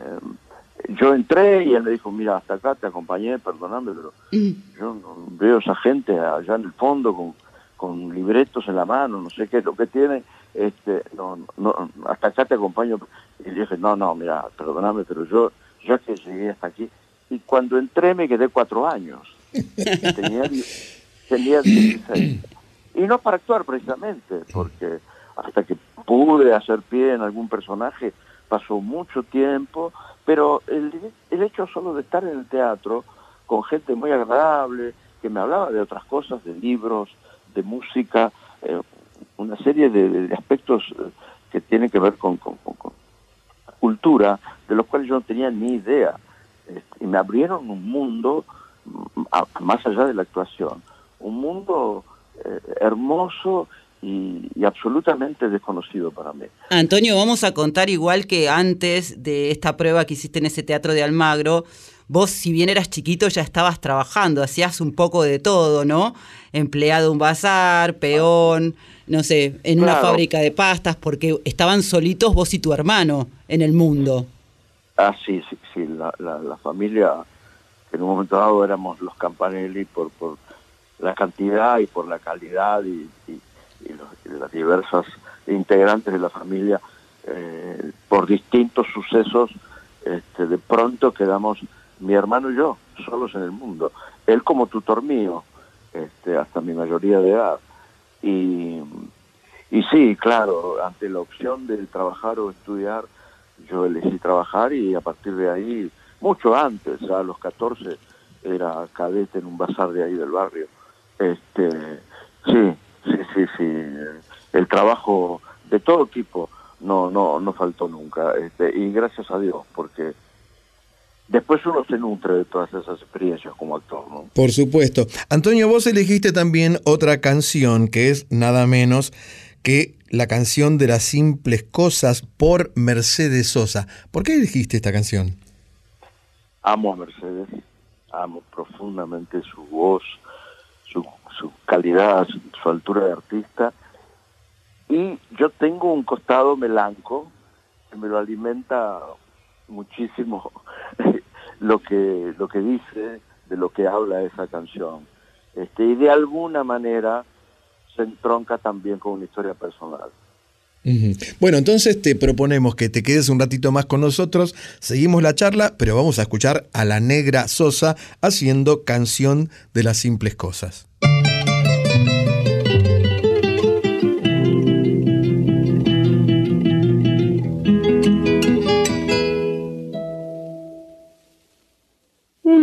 yo entré y él me dijo mira hasta acá te acompañé perdóname pero yo no veo esa gente allá en el fondo con, con libretos en la mano, no sé qué es lo que tienen, este, no, no, hasta acá te acompaño. Y le dije, no, no, mira, perdóname, pero yo, yo es que llegué hasta aquí. Y cuando entré me quedé cuatro años. Tenía, tenía 16. Y no para actuar precisamente, porque hasta que pude hacer pie en algún personaje pasó mucho tiempo, pero el, hecho solo de estar en el teatro con gente muy agradable, que me hablaba de otras cosas, de libros, de música, eh, una serie de, aspectos eh, que tienen que ver con, cultura, de los cuales yo no tenía ni idea. Este, y me abrieron un mundo mm, más allá de la actuación, un mundo eh, hermoso y, y absolutamente desconocido para mí. Antonio, vamos a contar igual que antes de esta prueba que hiciste en ese teatro de Almagro, vos si bien eras chiquito ya estabas trabajando, hacías un poco de todo, ¿no? Empleado de un bazar, peón, no sé, en una fábrica de pastas, porque estaban solitos vos y tu hermano en el mundo. Ah, sí, sí, sí, la, la, la familia, en un momento dado éramos los Campanelli por, por la cantidad y por la calidad y, y- y integrantes de la familia, eh, por distintos sucesos, este, de pronto quedamos mi hermano y yo solos en el mundo. Él como tutor mío, este, hasta mi mayoría de edad. Y, y sí, claro, ante la opción de trabajar o estudiar, yo elegí trabajar y a partir de ahí, mucho antes, a los 14, era cadete en un bazar de ahí del barrio. Este, sí, sí, sí, sí. El trabajo de todo tipo no, no, no faltó nunca. Este, y gracias a Dios, porque después uno se nutre de todas esas experiencias como actor, ¿no? Por supuesto. Antonio, vos elegiste también otra canción que es nada menos que la canción de las simples cosas por Mercedes Sosa. ¿Por qué elegiste esta canción? amo a Mercedes, amo profundamente su voz, su, calidad, su, altura de artista. Y yo tengo un costado melanco que me lo alimenta muchísimo lo que lo que dice, de lo que habla esa canción. Este, y de alguna manera se entronca también con una historia personal. Bueno, entonces te proponemos que te quedes un ratito más con nosotros, seguimos la charla, pero vamos a escuchar a la negra Sosa haciendo canción de las simples cosas.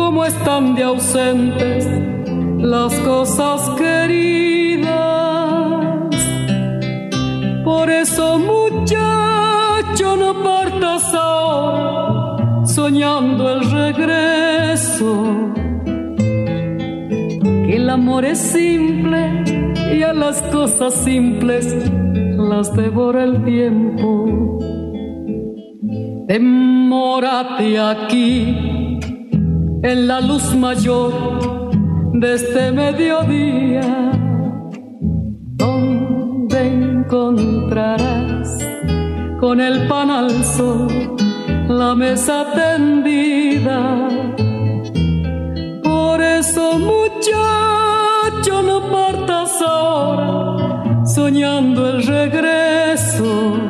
cómo están de ausentes las cosas queridas. Por eso, muchacho, no partas ahora soñando el regreso. Que el amor es simple y a las cosas simples las devora el tiempo. Demórate aquí en la luz mayor de este mediodía, donde encontrarás con el pan al sol la mesa tendida. Por eso, muchacho, no partas ahora soñando el regreso.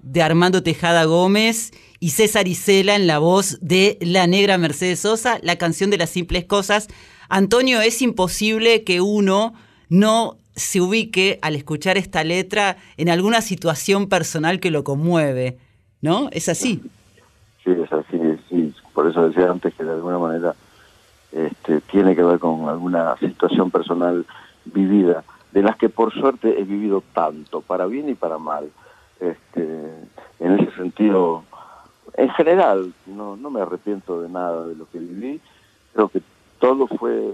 de Armando Tejada Gómez y César Isela en la voz de la negra Mercedes Sosa, la canción de las simples cosas. Antonio, es imposible que uno no se ubique al escuchar esta letra en alguna situación personal que lo conmueve, ¿no? Es así. Sí, es así, sí. Por eso decía antes que de alguna manera este, tiene que ver con alguna situación personal vivida. de las que por suerte he vivido tanto, para bien y para mal. Este, en ese sentido, en general, no, no me arrepiento de nada de lo que viví, creo que todo fue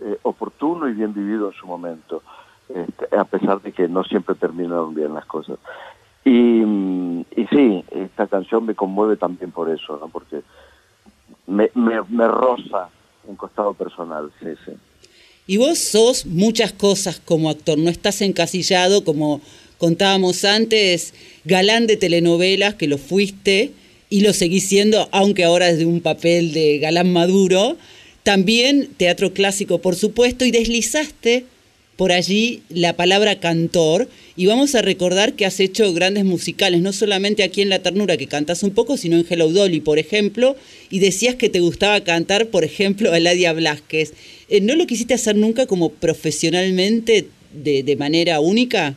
eh, oportuno y bien vivido en su momento, este, a pesar de que no siempre terminaron bien las cosas. Y, y sí, esta canción me conmueve también por eso, ¿no? porque me, me, me roza un costado personal, sí, sí. Y vos sos muchas cosas como actor, no estás encasillado como contábamos antes, galán de telenovelas, que lo fuiste y lo seguís siendo, aunque ahora desde un papel de galán maduro. También teatro clásico, por supuesto, y deslizaste por allí la palabra cantor y vamos a recordar que has hecho grandes musicales, no solamente aquí en La Ternura que cantas un poco, sino en Hello Dolly, por ejemplo, y decías que te gustaba cantar, por ejemplo, a Ladia Blasquez. Eh, ¿No lo quisiste hacer nunca como profesionalmente de, de manera única?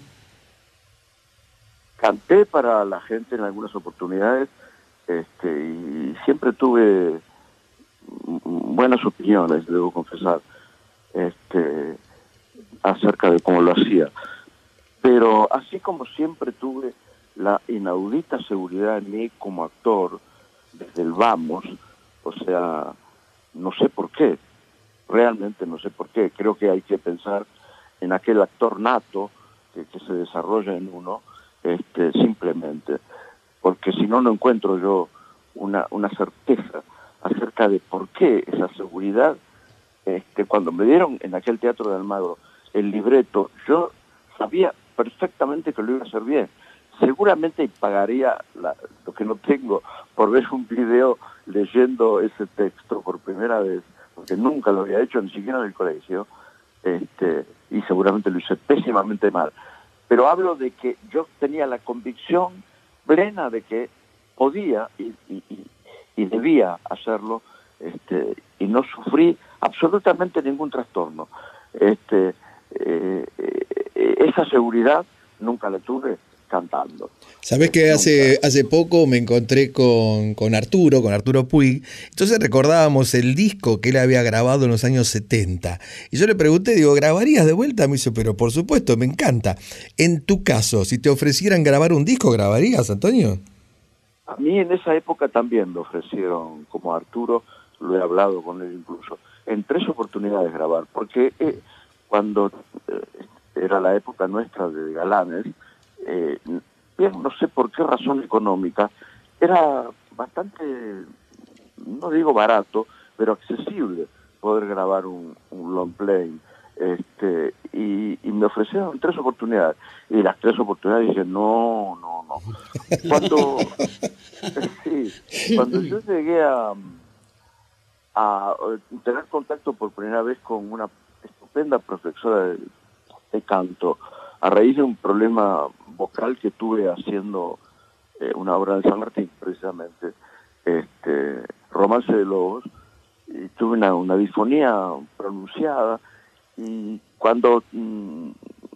Canté para la gente en algunas oportunidades este, y siempre tuve buenas opiniones, debo confesar. Este, acerca de cómo lo hacía. Pero así como siempre tuve la inaudita seguridad en mí como actor, desde el vamos, o sea, no sé por qué, realmente no sé por qué, creo que hay que pensar en aquel actor nato que, que se desarrolla en uno, este, simplemente, porque si no, no encuentro yo una, una certeza acerca de por qué esa seguridad, este, cuando me dieron en aquel teatro de Almagro el libreto, yo sabía perfectamente que lo iba a hacer bien. Seguramente pagaría lo que no tengo por ver un video leyendo ese texto por primera vez, porque nunca lo había hecho, ni siquiera en el colegio, este, y seguramente lo hice pésimamente mal. Pero hablo de que yo tenía la convicción plena de que podía y, debía hacerlo, este, y no sufrí absolutamente ningún trastorno. Este, eh, eh, esa seguridad nunca la tuve cantando. Sabes que hace, hace poco me encontré con, con, Arturo, con Arturo Puig, entonces recordábamos el disco que él había grabado en los años 70. Y yo le pregunté, digo, ¿grabarías de vuelta? Me dice, pero por supuesto, me encanta. En tu caso, si te ofrecieran grabar un disco, ¿grabarías, Antonio? A mí en esa época también me ofrecieron, como Arturo, lo he hablado con él incluso, en tres oportunidades grabar, porque... Eh, cuando eh, era la época nuestra de galanes, eh, bien, no sé por qué razón económica, era bastante, no digo barato, pero accesible poder grabar un, un long play. Este, y, me ofrecieron tres oportunidades. Y las tres oportunidades dije, no, no, no. Cuando, cuando yo llegué a, a tener contacto por primera vez con una estupenda profesora de, canto a raíz de un problema vocal que tuve haciendo eh, una obra de San Martín, precisamente, este, Romance de Lobos, y tuve una, una disfonía pronunciada y cuando mmm,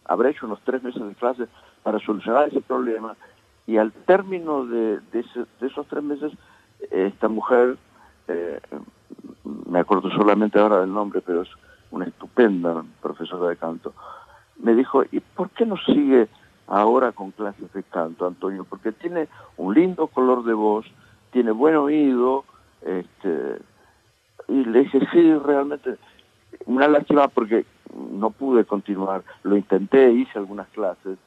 habré hecho unos tres meses de clase para solucionar ese problema y al término de esos tres meses esta mujer, eh, me acuerdo solamente ahora del nombre, pero es una estupenda profesora de canto, me dijo, ¿y por qué no sigue ahora con clases de canto, Antonio? Porque tiene un lindo color de voz, tiene buen oído, este, y le dije, sí, realmente, una lástima porque no pude continuar, lo intenté, hice algunas clases,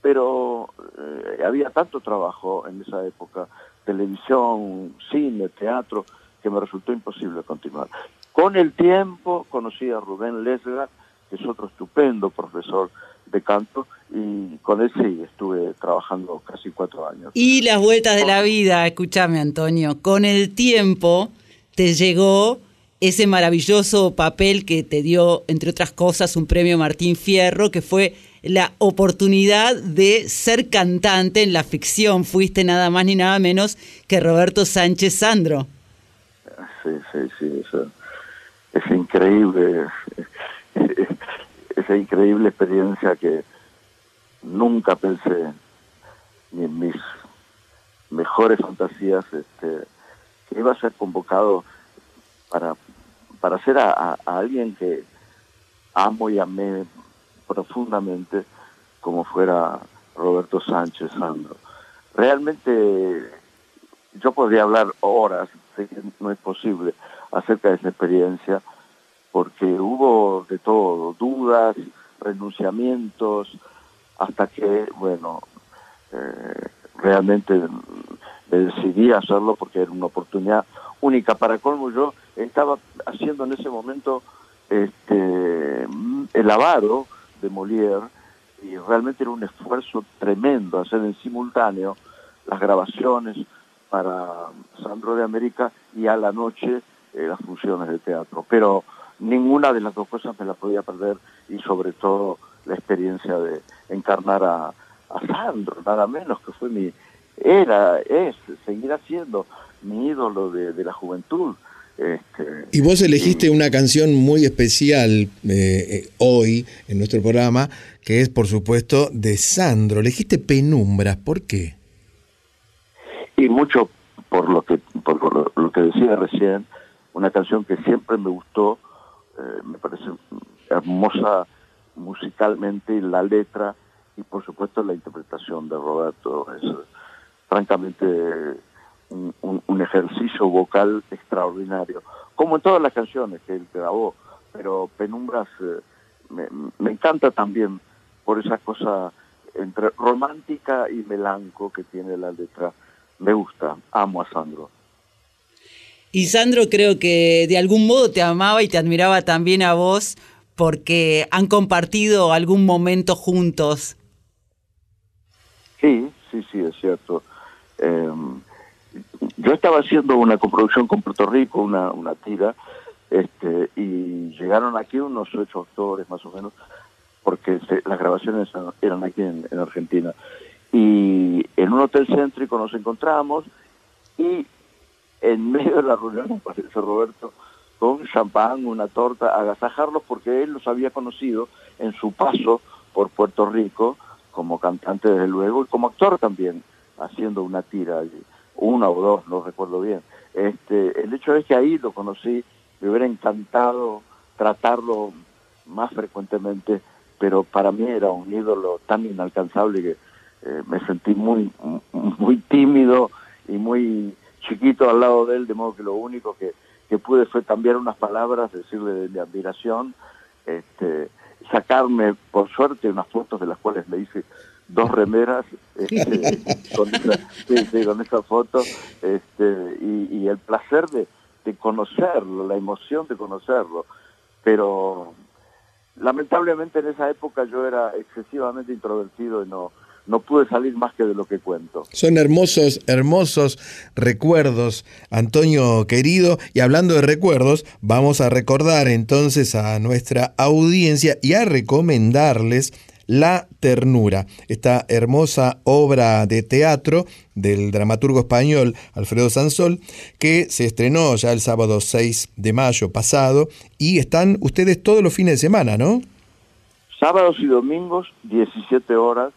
pero eh, había tanto trabajo en esa época, televisión, cine, teatro, que me resultó imposible continuar. Con el tiempo conocí a Rubén Lesga, que es otro estupendo profesor de canto, y con él sí estuve trabajando casi cuatro años. Y las vueltas de la vida, escúchame Antonio, con el tiempo te llegó ese maravilloso papel que te dio, entre otras cosas, un premio Martín Fierro, que fue la oportunidad de ser cantante en la ficción. Fuiste nada más ni nada menos que Roberto Sánchez Sandro. Sí, sí, sí, eso es increíble, esa increíble experiencia que nunca pensé ni en mis mejores fantasías este, que iba a ser convocado para, para ser a, alguien que amo y amé profundamente como fuera Roberto Sánchez Sandro. Realmente yo podría hablar horas, sé que no es posible, acerca de esa experiencia, porque hubo de todo, dudas, renunciamientos, hasta que, bueno, eh, realmente me decidí hacerlo porque era una oportunidad única. Para colmo yo estaba haciendo en ese momento este, el lavado de Molière y realmente era un esfuerzo tremendo hacer en simultáneo las grabaciones para Sandro de América y a la noche eh, las funciones de teatro. Pero ninguna de las dos cosas me la podía perder y sobre todo la experiencia de encarnar a, a Sandro, nada menos que fue mi, era, es, seguirá siendo mi ídolo de, de la juventud. Este, Y vos elegiste una canción muy especial eh, eh, hoy en nuestro programa, que es por supuesto de Sandro. Elegiste Penumbras, ¿por qué? y mucho por lo que por lo, lo que decía recién, una canción que siempre me gustó, eh, me parece hermosa musicalmente la letra y por supuesto la interpretación de Roberto es eh, francamente un ejercicio vocal extraordinario, como en todas las canciones que él grabó, pero Penumbras eh, me, me encanta también por esa cosa entre romántica y melanco que tiene la letra. Me gusta, amo a Sandro. Y Sandro creo que de algún modo te amaba y te admiraba también a vos porque han compartido algún momento juntos. Sí, sí, sí, es cierto. Eh, yo estaba haciendo una coproducción con Puerto Rico, una, una tira, este, y llegaron aquí unos ocho actores más o menos, porque las grabaciones eran aquí en, en Argentina. Y en un hotel céntrico nos encontramos y en medio de la reunión aparece Roberto con champán, una torta, agasajarlos porque él los había conocido en su paso por Puerto Rico como cantante desde luego y como actor también haciendo una tira una o dos no recuerdo bien. Este el hecho es que ahí lo conocí me hubiera encantado tratarlo más frecuentemente pero para mí era un ídolo tan inalcanzable que eh, me sentí muy muy tímido y muy chiquito al lado de él de modo que lo único que, que pude fue cambiar unas palabras decirle de mi admiración este sacarme por suerte unas fotos de las cuales le hice dos remeras este, con, esa, sí, sí, con esa foto este, y, y el placer de, de conocerlo, la emoción de conocerlo. Pero lamentablemente en esa época yo era excesivamente introvertido y no, no pude salir más que de lo que cuento. Son hermosos, hermosos recuerdos, Antonio querido. Y hablando de recuerdos, vamos a recordar entonces a nuestra audiencia y a recomendarles La Ternura, esta hermosa obra de teatro del dramaturgo español Alfredo Sansol, que se estrenó ya el sábado 6 de mayo pasado y están ustedes todos los fines de semana, ¿no? Sábados y domingos, 17 horas,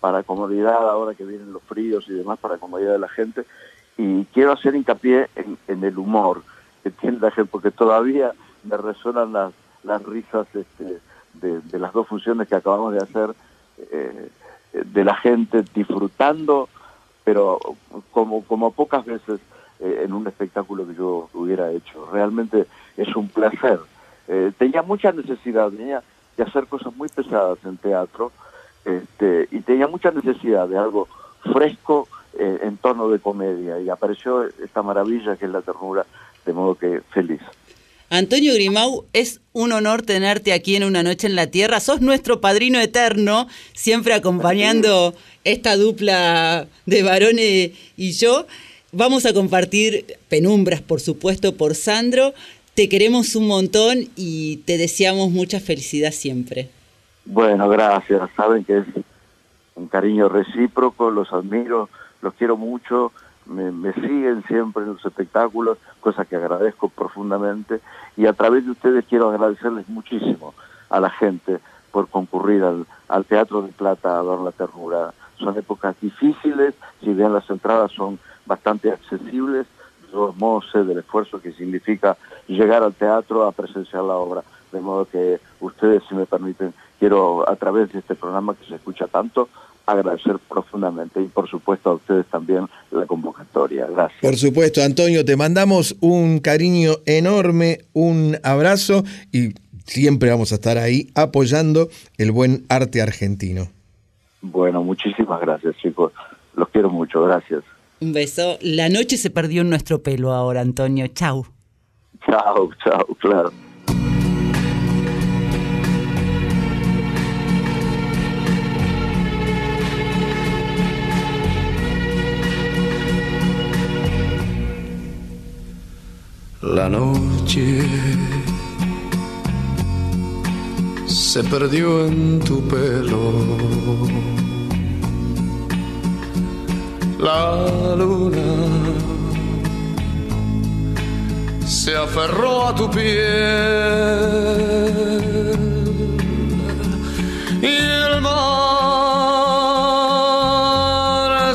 para comodidad ahora que vienen los fríos y demás, para comodidad de la gente. Y quiero hacer hincapié en, el humor que tiene la gente, porque todavía me resuenan las, risas este, de, de las dos funciones que acabamos de hacer, eh, de la gente disfrutando, pero como, como pocas veces eh, en un espectáculo que yo hubiera hecho. Realmente es un placer. Eh, tenía mucha necesidad, tenía de hacer cosas muy pesadas en teatro, este, y tenía mucha necesidad de algo fresco eh, en tono de comedia y apareció esta maravilla que es la ternura, de modo que feliz. Antonio Grimau, es un honor tenerte aquí en Una Noche en la Tierra. Sos nuestro padrino eterno, siempre acompañando esta dupla de varones y yo. Vamos a compartir penumbras, por supuesto, por Sandro. Te queremos un montón y te deseamos mucha felicidad siempre. Bueno, gracias. Saben que es un cariño recíproco, los admiro, los quiero mucho, me, me siguen siempre en los espectáculos, cosa que agradezco profundamente. Y a través de ustedes quiero agradecerles muchísimo a la gente por concurrir al, al Teatro de Plata a dar la ternura. Son épocas difíciles, si bien las entradas son bastante accesibles, de todos sé del esfuerzo que significa llegar al teatro a presenciar la obra. De modo que ustedes, si me permiten, quiero a través de este programa que se escucha tanto agradecer profundamente y por supuesto a ustedes también la convocatoria. Gracias. Por supuesto, Antonio, te mandamos un cariño enorme, un abrazo y siempre vamos a estar ahí apoyando el buen arte argentino. Bueno, muchísimas gracias chicos. Los quiero mucho, gracias. Un beso. La noche se perdió en nuestro pelo ahora, Antonio. Chau. Chao, chao, claro. La noche se perdió en tu pelo. La luna se aferró a tu piel y el mar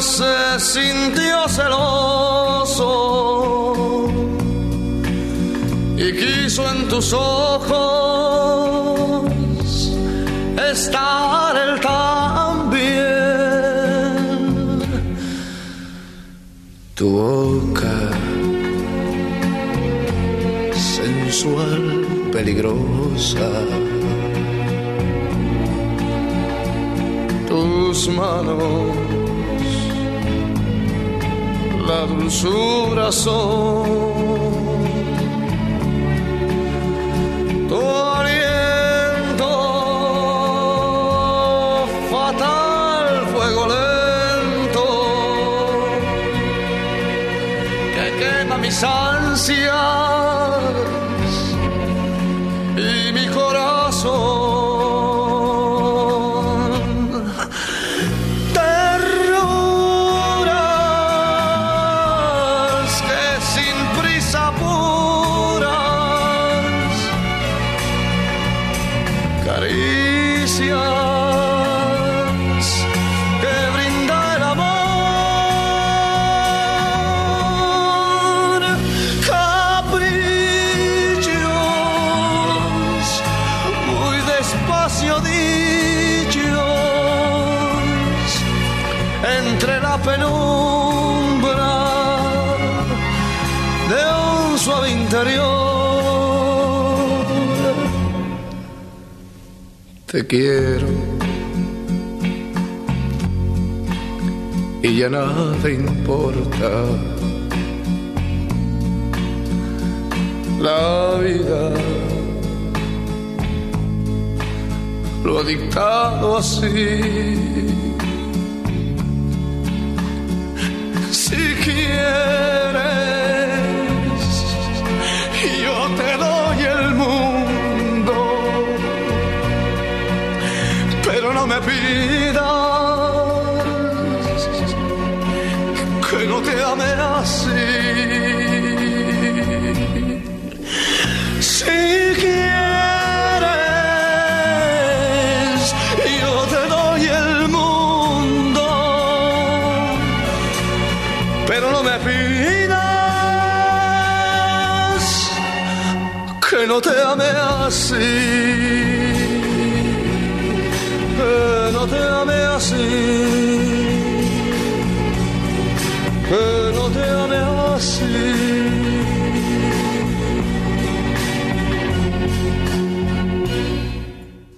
se sintió celoso tus ojos estar él también. Tu boca sensual, peligrosa. Tus manos, la dulzura son. Tu Te quiero y ya nada importa. La vida lo ha dictado así.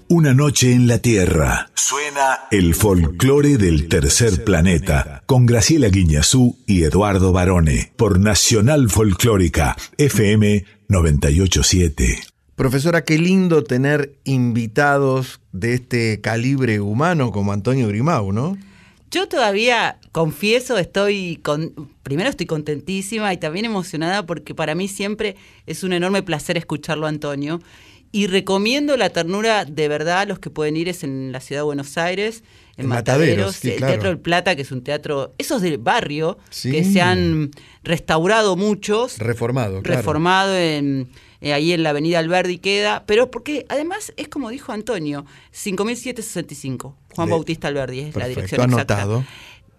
Una noche en la Tierra. Suena el folclore del tercer planeta con Graciela Guiñazú y Eduardo Barone por Nacional Folclórica FM 987. Profesora, qué lindo tener invitados de este calibre humano como Antonio Grimau, ¿no? Yo todavía confieso, estoy con, primero estoy contentísima y también emocionada porque para mí siempre es un enorme placer escucharlo a Antonio. Y recomiendo la ternura de verdad a los que pueden ir es en la ciudad de Buenos Aires, en, Mataderos, Mataderos, sí, el claro. Teatro del Plata, que es un teatro, esos del barrio, Sí. que se han restaurado muchos, Reformado, claro. reformado en, eh, ahí en la avenida Alberdi queda, pero porque además es como dijo Antonio, 5765, Juan De- Bautista Alberdi es la dirección exacta. anotado.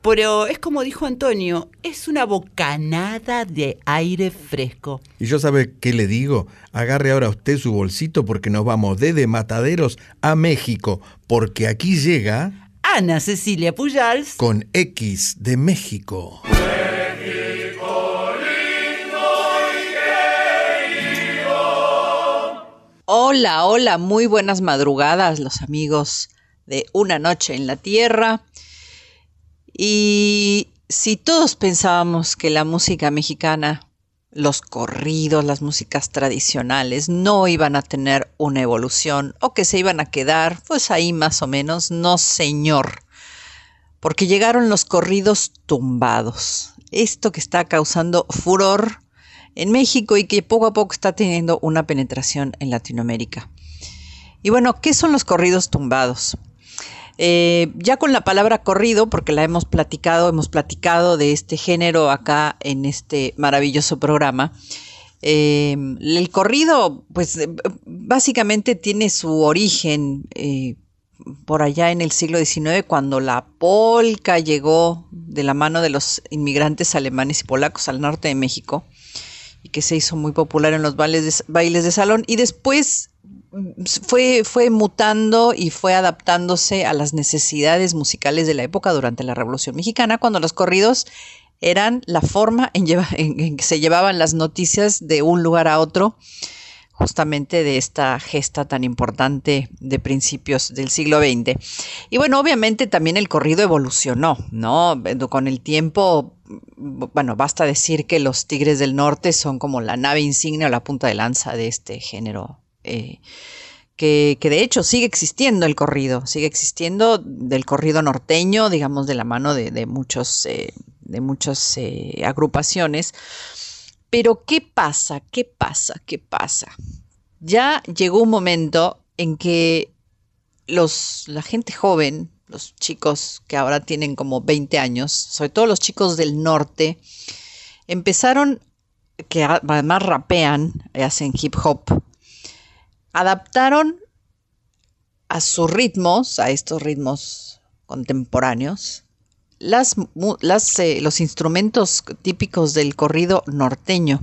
Pero es como dijo Antonio, es una bocanada de aire fresco. Y yo sabe qué le digo, agarre ahora usted su bolsito porque nos vamos desde Mataderos a México, porque aquí llega Ana Cecilia Pujals con X de México. Hola, hola, muy buenas madrugadas los amigos de Una Noche en la Tierra. Y si todos pensábamos que la música mexicana, los corridos, las músicas tradicionales no iban a tener una evolución o que se iban a quedar, pues ahí más o menos, no señor. Porque llegaron los corridos tumbados. Esto que está causando furor en México y que poco a poco está teniendo una penetración en Latinoamérica. Y bueno, ¿qué son los corridos tumbados? Eh, ya con la palabra corrido, porque la hemos platicado, hemos platicado de este género acá en este maravilloso programa. Eh, el corrido, pues básicamente tiene su origen eh, por allá en el siglo XIX, cuando la polka llegó de la mano de los inmigrantes alemanes y polacos al norte de México que se hizo muy popular en los bailes de, bailes de salón y después mm, fue, fue mutando y fue adaptándose a las necesidades musicales de la época durante la Revolución Mexicana, cuando los corridos eran la forma en, en que se llevaban las noticias de un lugar a otro justamente de esta gesta tan importante de principios del siglo XX. Y bueno, obviamente también el corrido evolucionó, ¿no? Con el tiempo, bueno, basta decir que los Tigres del Norte son como la nave insignia o la punta de lanza de este género. Eh, que, de hecho sigue existiendo el corrido, sigue existiendo del corrido norteño, digamos, de la mano de, muchos, eh, de muchas eh, agrupaciones. Pero ¿qué pasa? ¿Qué pasa? ¿Qué pasa? Ya llegó un momento en que los, la gente joven, los chicos que ahora tienen como 20 años, sobre todo los chicos del norte, empezaron, que además rapean, hacen hip hop, adaptaron a sus ritmos, a estos ritmos contemporáneos, las, eh, los instrumentos típicos del corrido norteño,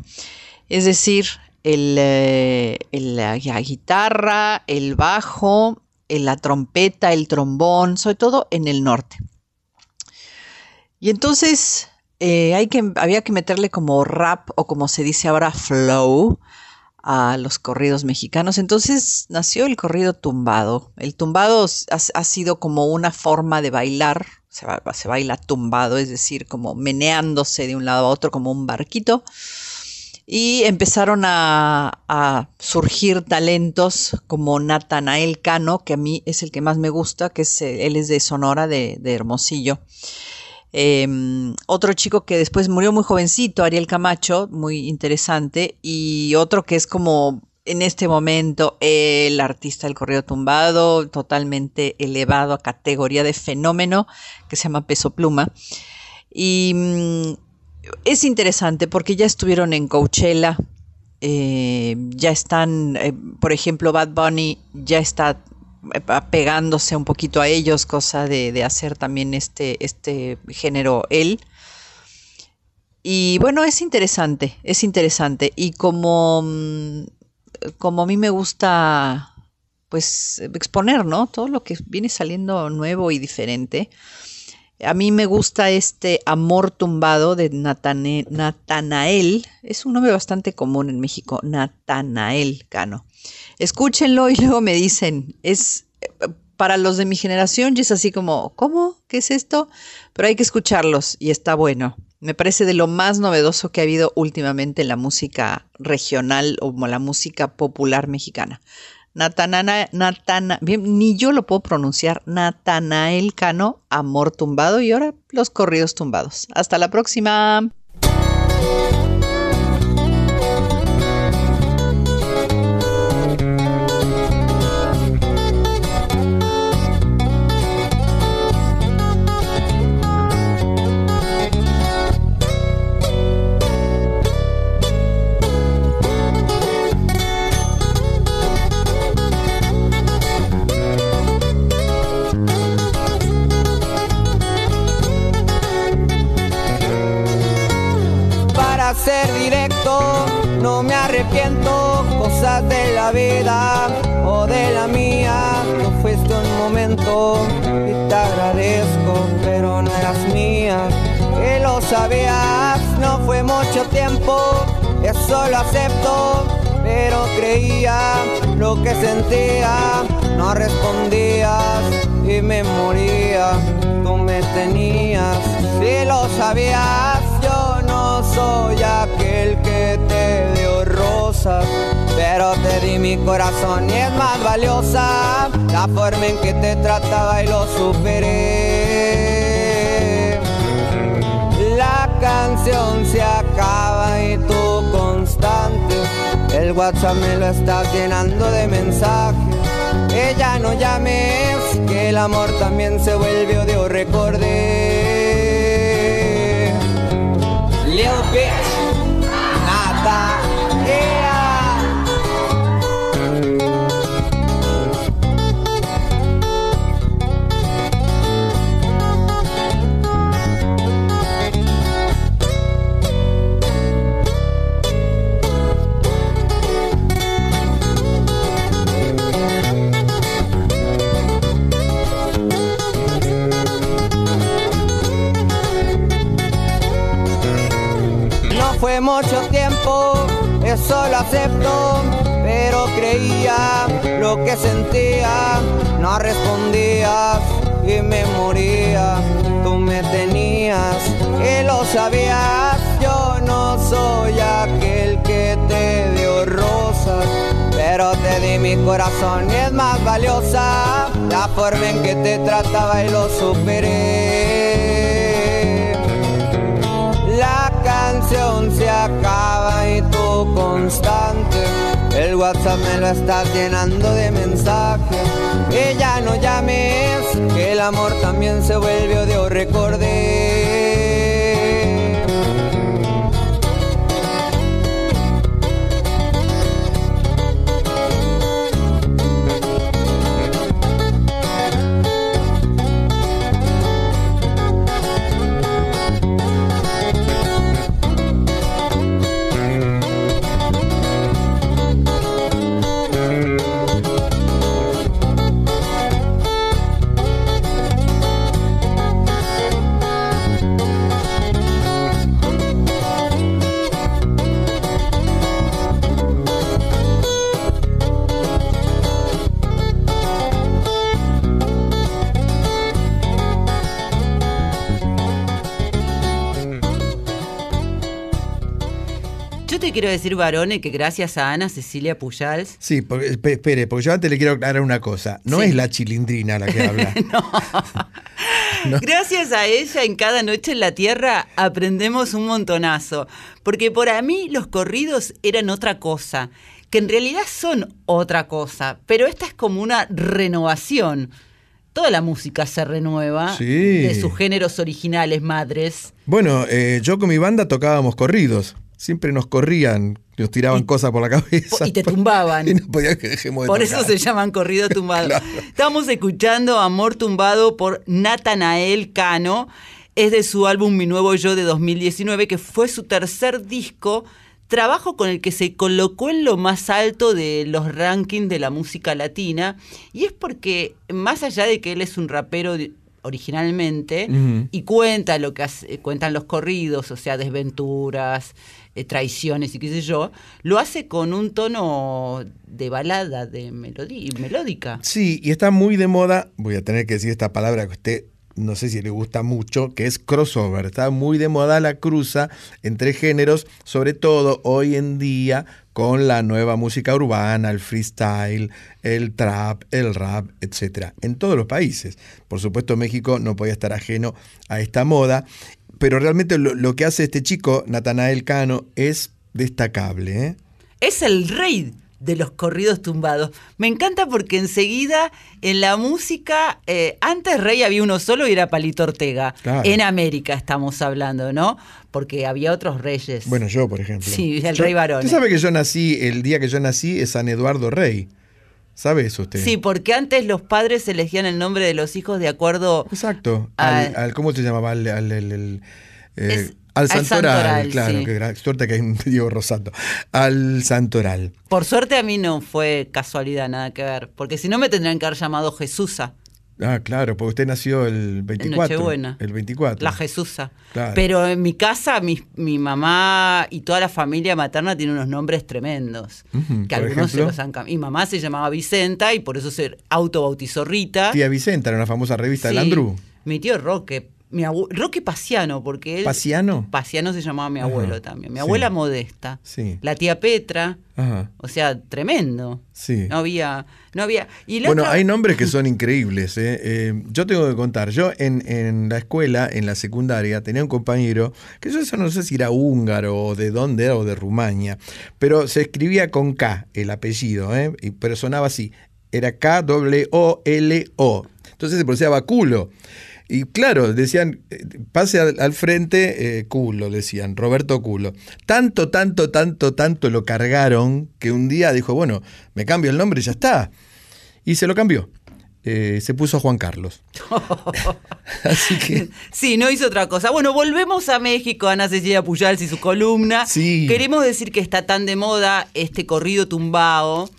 es decir, el, eh, la guitarra, el bajo, la trompeta, el trombón, sobre todo en el norte. Y entonces eh, hay que, había que meterle como rap o como se dice ahora flow a los corridos mexicanos. Entonces nació el corrido tumbado. El tumbado ha sido como una forma de bailar se, baila tumbado, es decir, como meneándose de un lado a otro como un barquito. Y empezaron a, surgir talentos como Natanael Cano, que a mí es el que más me gusta, que es, él es de Sonora, de, Hermosillo. Em, otro chico que después murió muy jovencito, Ariel Camacho, muy interesante, y otro que es como en este momento el artista del corrido tumbado, totalmente elevado a categoría de fenómeno, que se llama Peso Pluma. Y mm, es interesante porque ya estuvieron en Coachella, eh, ya están, eh, por ejemplo, Bad Bunny ya está eh, pegándose un poquito a ellos, cosa de, hacer también este, este género él. Y bueno, es interesante, es interesante. Y como mm, como a mí me gusta pues exponer, ¿no? Todo lo que viene saliendo nuevo y diferente. A mí me gusta este Amor Tumbado de Natanael. Es un nombre bastante común en México, Natanael Cano. Escúchenlo y luego me dicen, es para los de mi generación y es así como, ¿cómo? ¿Qué es esto? Pero hay que escucharlos y está bueno. Me parece de lo más novedoso que ha habido últimamente en la música regional o la música popular mexicana. Natana, Natana, ni yo lo puedo pronunciar, Natanael Cano, Amor Tumbado y ahora los corridos tumbados. Hasta la próxima. Eso lo acepto, pero creía lo que sentía, no respondías y me moría. Tú me tenías, si lo sabías, yo no soy aquel que te dio rosas. Pero te di mi corazón y es más valiosa la forma en que te trataba y lo superé. La canción se acaba y tú. El WhatsApp me lo estás llenando de mensajes. Ella no llames, que el amor también se vuelve odio, recordé. Mucho tiempo, eso lo acepto, pero creía lo que sentía, no respondías y me moría. Tú me tenías y lo sabías, yo no soy aquel que te dio rosas. Pero te di mi corazón y es más valiosa la forma en que te trataba y lo superé. Canción se acaba y tú constante. El WhatsApp me lo estás llenando de mensajes. Que ya no llames, que el amor también se vuelve odio, recordé. Quiero decir, Varone, que gracias a Ana Cecilia Pujals. Sí, porque, espe- espere, porque yo antes le quiero aclarar una cosa. No Sí. es la chilindrina la que habla. Gracias a ella, en cada noche en la tierra aprendemos un montonazo. Porque para mí los corridos eran otra cosa, que en realidad son otra cosa, pero esta es como una renovación. Toda la música se renueva Sí. de sus géneros originales, madres. Bueno, eh, yo con mi banda tocábamos corridos. Siempre nos corrían, nos tiraban cosas por la cabeza. Y te tumbaban. Y no podía que dejemos de Por eso se llaman corrido tumbado. Estamos escuchando Amor tumbado por Natanael Cano. Es de su álbum Mi Nuevo Yo de 2019, que fue su tercer disco, trabajo con el que se colocó en lo más alto de los rankings de la música latina. Y es porque, más allá de que él es un rapero originalmente, y cuenta lo que hace- cuentan los corridos, o sea, desventuras, eh, traiciones y qué sé yo, lo hace con un tono de balada, de melodía, melódica. Sí, y está muy de moda, voy a tener que decir esta palabra que a usted no sé si le gusta mucho, que es crossover. Está muy de moda la cruza entre géneros, sobre todo hoy en día con la nueva música urbana, el freestyle, el trap, el rap, etc. En todos los países. Por supuesto, México no podía estar ajeno a esta moda, pero realmente lo, lo que hace este chico, Natanael Cano, es destacable. ¿eh? Es el rey de los corridos tumbados. Me encanta porque enseguida en la música, eh, antes rey había uno solo y era Palito Ortega. Claro. En América estamos hablando, ¿no? Porque había otros reyes. Bueno, yo, por ejemplo. Sí, el Yo- rey varón. Usted sabe que yo nací, el día que yo nací es San Eduardo Rey. ¿Sabe eso usted? Sí, porque antes los padres elegían el nombre de los hijos de acuerdo Exacto. Al, al- ¿Cómo se llamaba? Al, al- eh, Al Santoral, Santoral, claro, sí. que suerte que hay un Diego Rosato. Al Santoral. Por suerte a mí no fue casualidad, nada que ver. Porque si no me tendrían que haber llamado Jesusa, Ah, claro, porque usted nació el 24. Nochebuena. El 24. la Jesusa. Claro. Pero en mi casa, mi, mi mamá y toda la familia materna tiene unos nombres tremendos. Que algunos se los han cambiado. Mi mamá se llamaba Vicenta y por eso se autobautizó Rita. Tía Vicenta, era una famosa revista del Sí. Andrew. Mi tío Roque. Mi Roque Paciano, porque él. ¿Paciano? Paciano se llamaba mi Ajá, abuelo también. Mi sí. abuela Modesta. Sí. La tía Petra. Ajá. O sea, tremendo. Sí. No había. No había. Y Bueno, otra- hay nombres que son increíbles. ¿eh? Eh, yo tengo que contar, yo en, en la escuela, en la secundaria, tenía un compañero, que yo eso no sé si era húngaro o de dónde era o de Rumania, pero se escribía con K el apellido, ¿eh? pero sonaba así, era K-O-L-O. Entonces se pronunciaba culo. Y claro, decían, eh, pase al, al frente, eh, culo, decían, Roberto Culo. Tanto, tanto, tanto, tanto lo cargaron que un día dijo, bueno, me cambio el nombre y ya está. Y se lo cambió. Eh, se puso Juan Carlos. Así que. Sí, no hizo otra cosa. Bueno, volvemos a México, Ana Cecilia Pujals y su columna. Sí. Queremos decir que está tan de moda este corrido tumbado,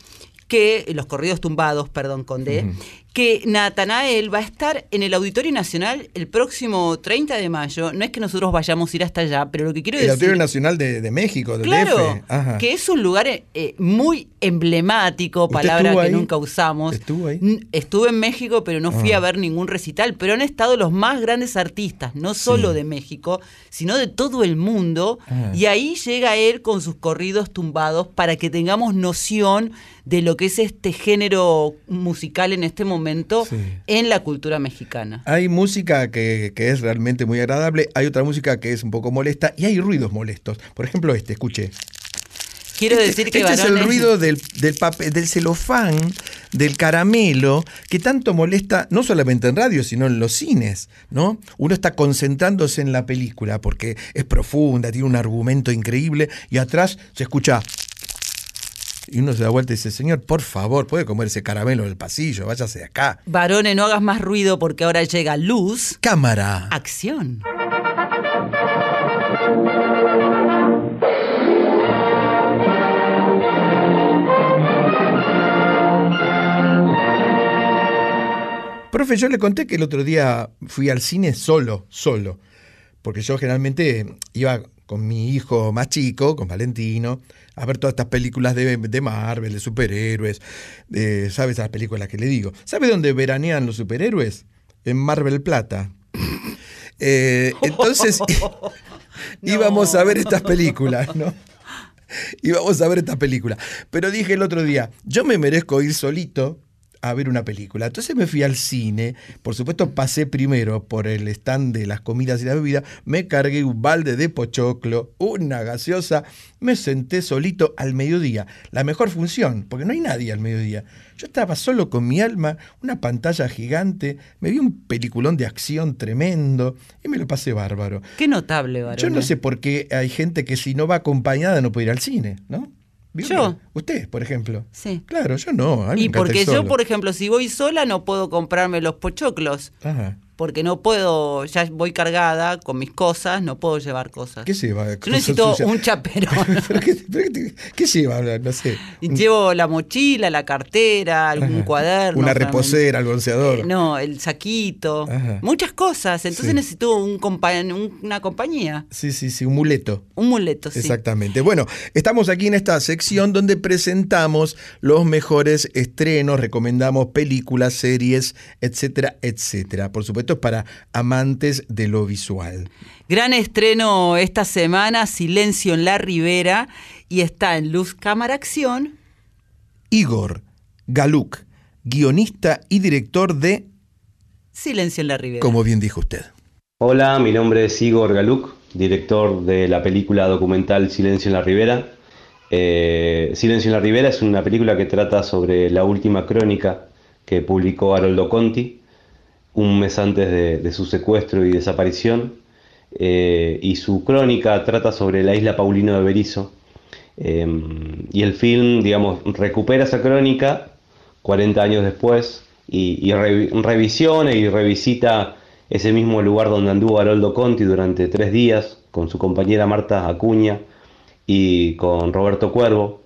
que, los corridos tumbados, perdón, con D, que Natanael va a estar en el Auditorio Nacional el próximo 30 de mayo. No es que nosotros vayamos a ir hasta allá, pero lo que quiero El decir... Auditorio Nacional de, de México, del Claro, DF. Que es un lugar eh, muy emblemático, ¿Usted palabra que ahí? nunca usamos. ¿Estuvo ahí? Estuve en México, pero no fui Ah. a ver ningún recital. Pero han estado los más grandes artistas, no solo de México, sino de todo el mundo. Ah. Y ahí llega él con sus corridos tumbados para que tengamos noción de lo que es este género musical en este momento Sí. en la cultura mexicana. Hay música que, que es realmente muy agradable, hay otra música que es un poco molesta y hay ruidos molestos. Por ejemplo, este, escuche. Quiero decir que este es el varones- ruido del, del papel, del celofán, del caramelo, que tanto molesta no solamente en radio, sino en los cines, ¿no? Uno está concentrándose en la película porque es profunda, tiene un argumento increíble y atrás se escucha y uno se da vuelta y dice, señor, por favor, puede comer ese caramelo en el pasillo, váyase de acá. Varones, no hagas más ruido porque ahora llega luz. Cámara. Acción. Profe, yo le conté que el otro día fui al cine solo, solo, porque yo generalmente iba con mi hijo más chico, con Valentino, a ver todas estas películas de, de Marvel, de superhéroes, de, ¿sabes las películas que le digo? ¿Sabe dónde veranean los superhéroes? En Marvel Plata. Eh, entonces íbamos a ver estas películas, ¿no? Íbamos a ver estas películas. Pero dije el otro día, yo me merezco ir solito a ver una película. Entonces me fui al cine, por supuesto pasé primero por el stand de las comidas y la bebida, me cargué un balde de pochoclo, una gaseosa, me senté solito al mediodía, la mejor función, porque no hay nadie al mediodía. Yo estaba solo con mi alma, una pantalla gigante, me vi un peliculón de acción tremendo y me lo pasé bárbaro. Qué notable, varones. Yo no sé por qué hay gente que si no va acompañada no puede ir al cine, ¿no? ¿Vio Yo. Usted, por ejemplo. Sí. Claro, yo no. a mí Y porque yo, por ejemplo, si voy sola no puedo comprarme los pochoclos. Ajá. Porque no puedo, ya voy cargada con mis cosas, no puedo llevar cosas. ¿Qué lleva? Yo necesito un chaperón. ¿Pero qué, pero qué- qué lleva? No sé. Y Llevo la mochila, la cartera, algún Ajá. cuaderno. Una reposera, el bronceador. Eh, no, el saquito. Ajá. Muchas cosas. Entonces Sí. necesito un compa- un- una compañía. Sí, sí, sí, un muleto. Un muleto, sí. Exactamente. Bueno, estamos aquí en esta sección donde presentamos los mejores estrenos, recomendamos películas, series, etcétera, etcétera. Por supuesto, es para amantes de lo visual. Gran estreno esta semana, Silencio en la Ribera, y está en Luz Cámara Acción. Igor Galuk, guionista y director de, Silencio en la Ribera. como bien dijo usted. Hola, mi nombre es Igor Galuk, director de la película documental Silencio en la Ribera. Eh, Silencio en la Ribera es una película que trata sobre la última crónica que publicó Haroldo Conti un mes antes de, su secuestro y desaparición. Eh, y su crónica trata sobre la isla Paulino de Berizo. Eh, y el film, digamos, recupera esa crónica 40 años después y, y revi- revisiona y revisita es el mismo lugar donde anduvo Haroldo Conti durante tres días con su compañera Marta Acuña y con Roberto Cuervo,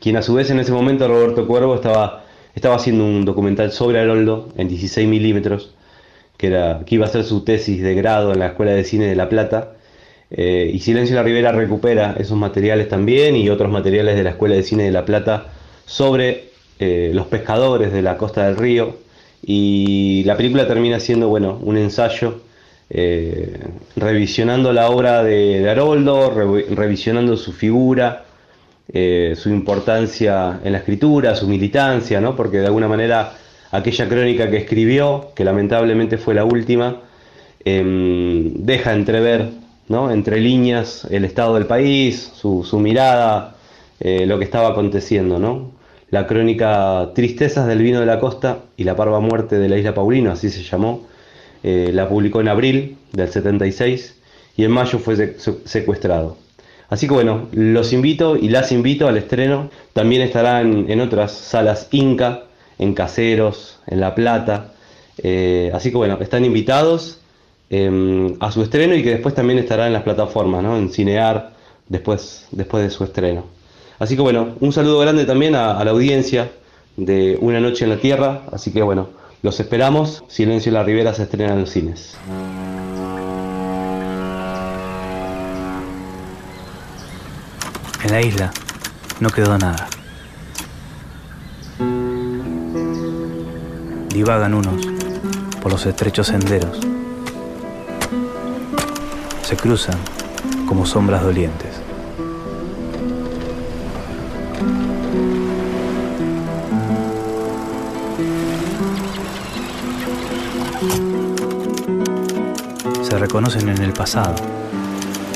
quien a su vez en ese momento Roberto Cuervo estaba, estaba haciendo un documental sobre Haroldo en 16 milímetros, que, iba a ser su tesis de grado en la Escuela de Cine de La Plata. Eh, y Silencio la Rivera recupera esos materiales también y otros materiales de la Escuela de Cine de La Plata sobre eh, los pescadores de la costa del río. Y la película termina siendo bueno, un ensayo eh, revisionando la obra de, Haroldo, revisionando su figura, eh, su importancia en la escritura, su militancia, ¿no? porque de alguna manera aquella crónica que escribió, que lamentablemente fue la última, em, deja entrever, ¿no? entre líneas, el estado del país, su, mirada, eh, lo que estaba aconteciendo. ¿no? La crónica Tristezas del vino de la costa y la parva muerte de la isla Paulino, así se llamó, eh, la publicó en abril del 76 y en mayo fue secuestrado. Así que bueno, los invito y las invito al estreno. También estarán en otras salas Inca, en Caseros, en La Plata. Eh, así que bueno, están invitados em, a su estreno y que después también estará en las plataformas, ¿no? en Cinear, después, después de su estreno. Así que bueno, un saludo grande también a la audiencia de Una Noche en la Tierra. Así que bueno, los esperamos. Silencio en la Ribera se estrena en los cines. En la isla no quedó nada. Divagan unos por los estrechos senderos. Se cruzan como sombras dolientes. se reconocen en el pasado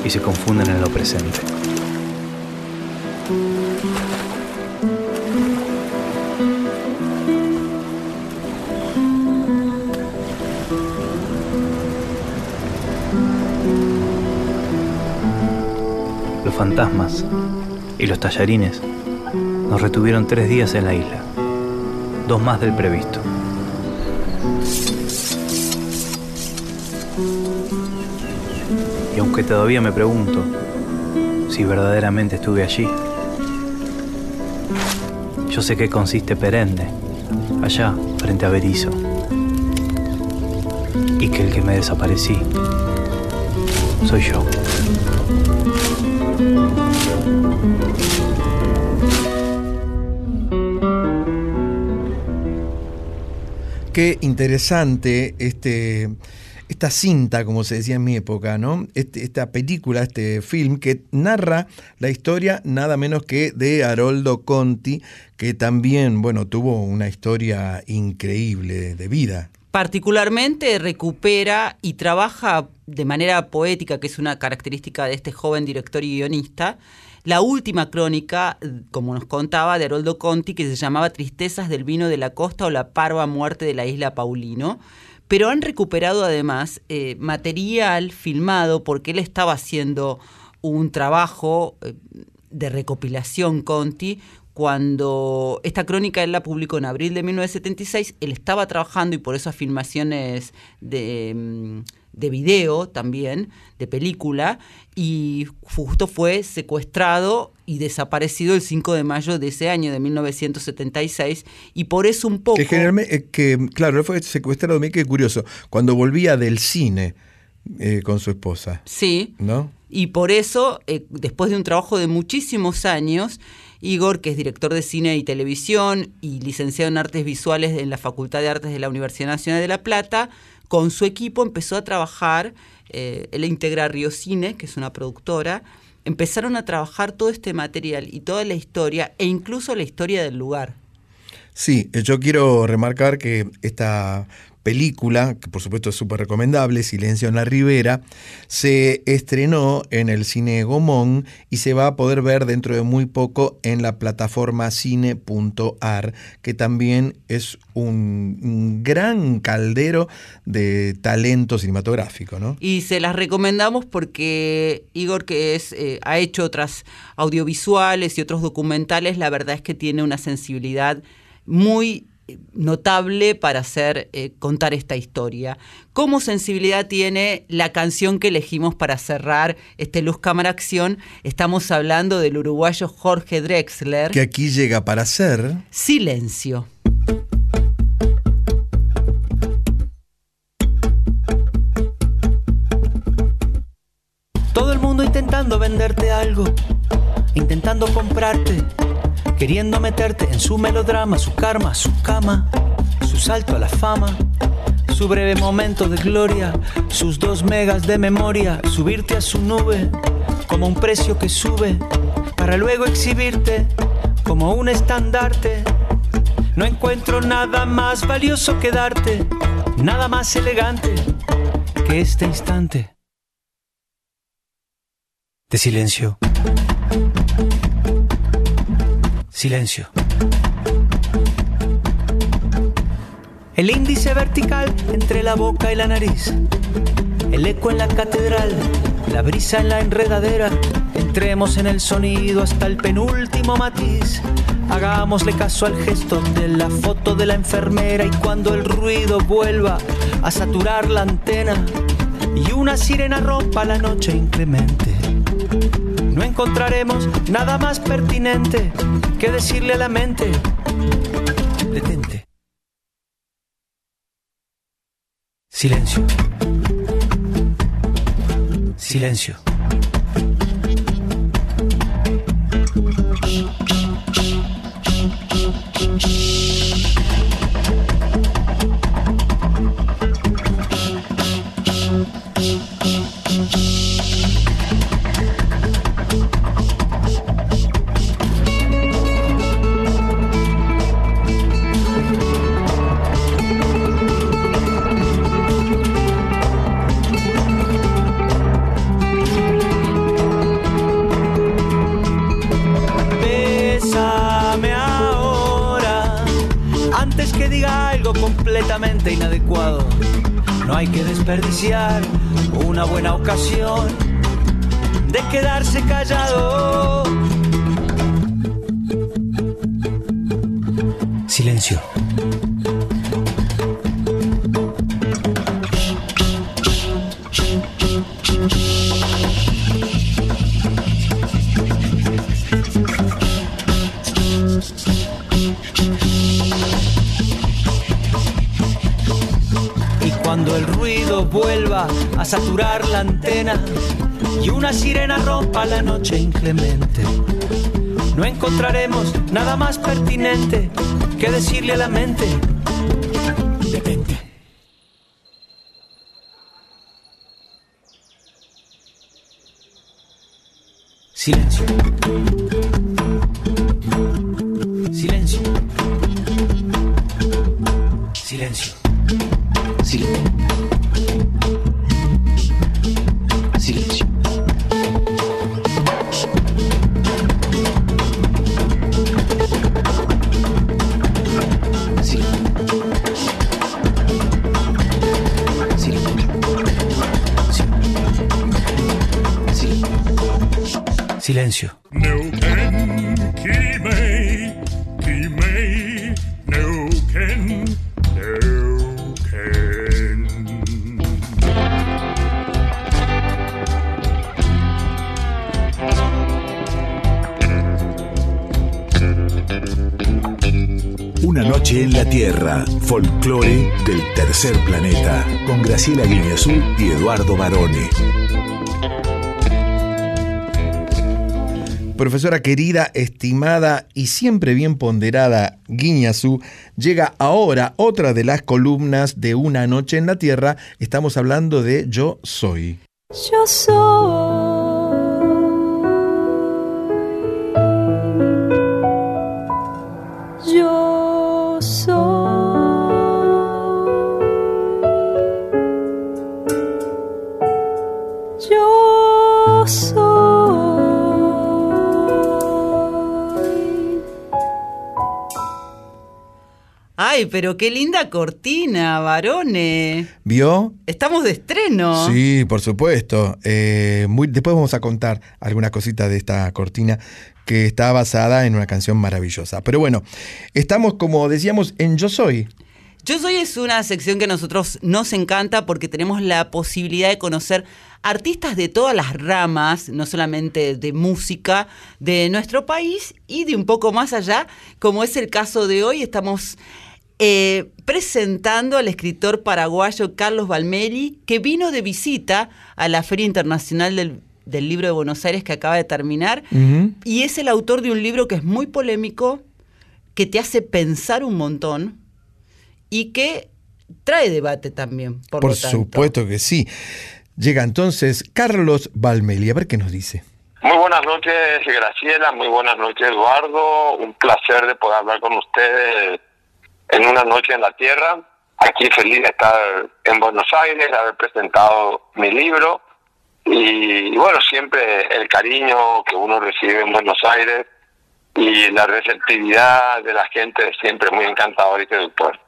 y se confunden en lo presente. Y los tallarines nos retuvieron tres días en la isla, dos más del previsto. aunque todavía me pregunto si verdaderamente estuve allí. Yo sé que consiste perenne, allá, frente a Berizo, y que el que me desaparecí soy yo. Qué interesante este esta cinta, como se decía en mi época, ¿no? Este, esta película, este film que narra la historia nada menos que de Haroldo Conti, que también, bueno, tuvo una historia increíble de vida. Particularmente recupera y trabaja de manera poética, que es una característica de este joven director y guionista, la última crónica, como nos contaba, de Haroldo Conti, que se llamaba Tristezas del vino de la costa o la parva muerte de la isla Paulino. Pero han recuperado además eh, material filmado porque él estaba haciendo un trabajo eh, de recopilación Conti cuando esta crónica él la publicó en abril de 1976, él estaba trabajando y por esas filmaciones de, mm, de video también, de película, y justo fue secuestrado y desaparecido el 5 de mayo de ese año, de 1976, y por eso un poco... Que generalmente, eh, que, claro, fue secuestrado, qué curioso, cuando volvía del cine eh, con su esposa. Sí. ¿No? Y por eso, eh, después de un trabajo de muchísimos años, Igor, que es director de cine y televisión y licenciado en artes visuales en la Facultad de Artes de la Universidad Nacional de La Plata, con su equipo empezó a trabajar, eh, él integra Río Cine, que es una productora, empezaron a trabajar todo este material y toda la historia e incluso la historia del lugar. Sí, yo quiero remarcar que esta película, que por supuesto es súper recomendable, Silencio en la Ribera, se estrenó en el cine Gomón y se va a poder ver dentro de muy poco en la plataforma cine.ar, que también es un, gran caldero de talento cinematográfico. ¿no? Y se las recomendamos porque Igor, que es, eh, ha hecho otras audiovisuales y otros documentales, la verdad es que tiene una sensibilidad muy notable para hacer eh, contar esta historia. ¿Cómo sensibilidad tiene la canción que elegimos para cerrar este Luz Cámara Acción? Estamos hablando del uruguayo Jorge Drexler. Que aquí llega para hacer Silencio. Todo el mundo intentando venderte algo, intentando comprarte, queriendo meterte en su melodrama, su karma, su cama, su salto a la fama, su breve momento de gloria, sus dos megas de memoria, subirte a su nube como un precio que sube, para luego exhibirte como un estandarte. No encuentro nada más valioso que darte, nada más elegante que este instante de silencio. Silencio. El índice vertical entre la boca y la nariz. El eco en la catedral. La brisa en la enredadera. Entremos en el sonido hasta el penúltimo matiz. Hagámosle caso al gesto de la foto de la enfermera y cuando el ruido vuelva a saturar la antena y una sirena rompa la noche inclemente no encontraremos nada más pertinente que decirle a la mente, detente. Silencio. Silencio. Antes que diga algo completamente inadecuado. No hay que desperdiciar una buena ocasión de quedarse callado. Silencio. A saturar la antena y una sirena rompa la noche inclemente, no encontraremos nada más pertinente que decirle a la mente. Silencio. La Tierra, folclore del tercer planeta, con Graciela Guineazú y Eduardo Barone. Profesora querida, estimada y siempre bien ponderada Guiñazú, llega ahora otra de las columnas de Una Noche en la Tierra. Estamos hablando de Yo Soy. Yo soy. Ay, pero qué linda cortina, varones. ¿Vio? Estamos de estreno. Sí, por supuesto. Eh, muy, después vamos a contar algunas cositas de esta cortina que está basada en una canción maravillosa. Pero bueno, estamos como decíamos en Yo Soy. Yo Soy es una sección que a nosotros nos encanta porque tenemos la posibilidad de conocer artistas de todas las ramas, no solamente de música, de nuestro país y de un poco más allá, como es el caso de hoy. Estamos eh, presentando al escritor paraguayo Carlos Balmeli, que vino de visita a la Feria Internacional del, del Libro de Buenos Aires que acaba de terminar, y es el autor de un libro que es muy polémico, que te hace pensar un montón y que trae debate también. Por, Por lo tanto. supuesto que sí. Llega entonces Carlos Balmeli, a ver qué nos dice. Muy buenas noches, Graciela. Muy buenas noches, Eduardo. Un placer de poder hablar con ustedes en una noche en la Tierra. Aquí feliz de estar en Buenos Aires, haber presentado mi libro. Y, bueno, siempre el cariño que uno recibe en Buenos Aires y la receptividad de la gente siempre muy encantador y seductor.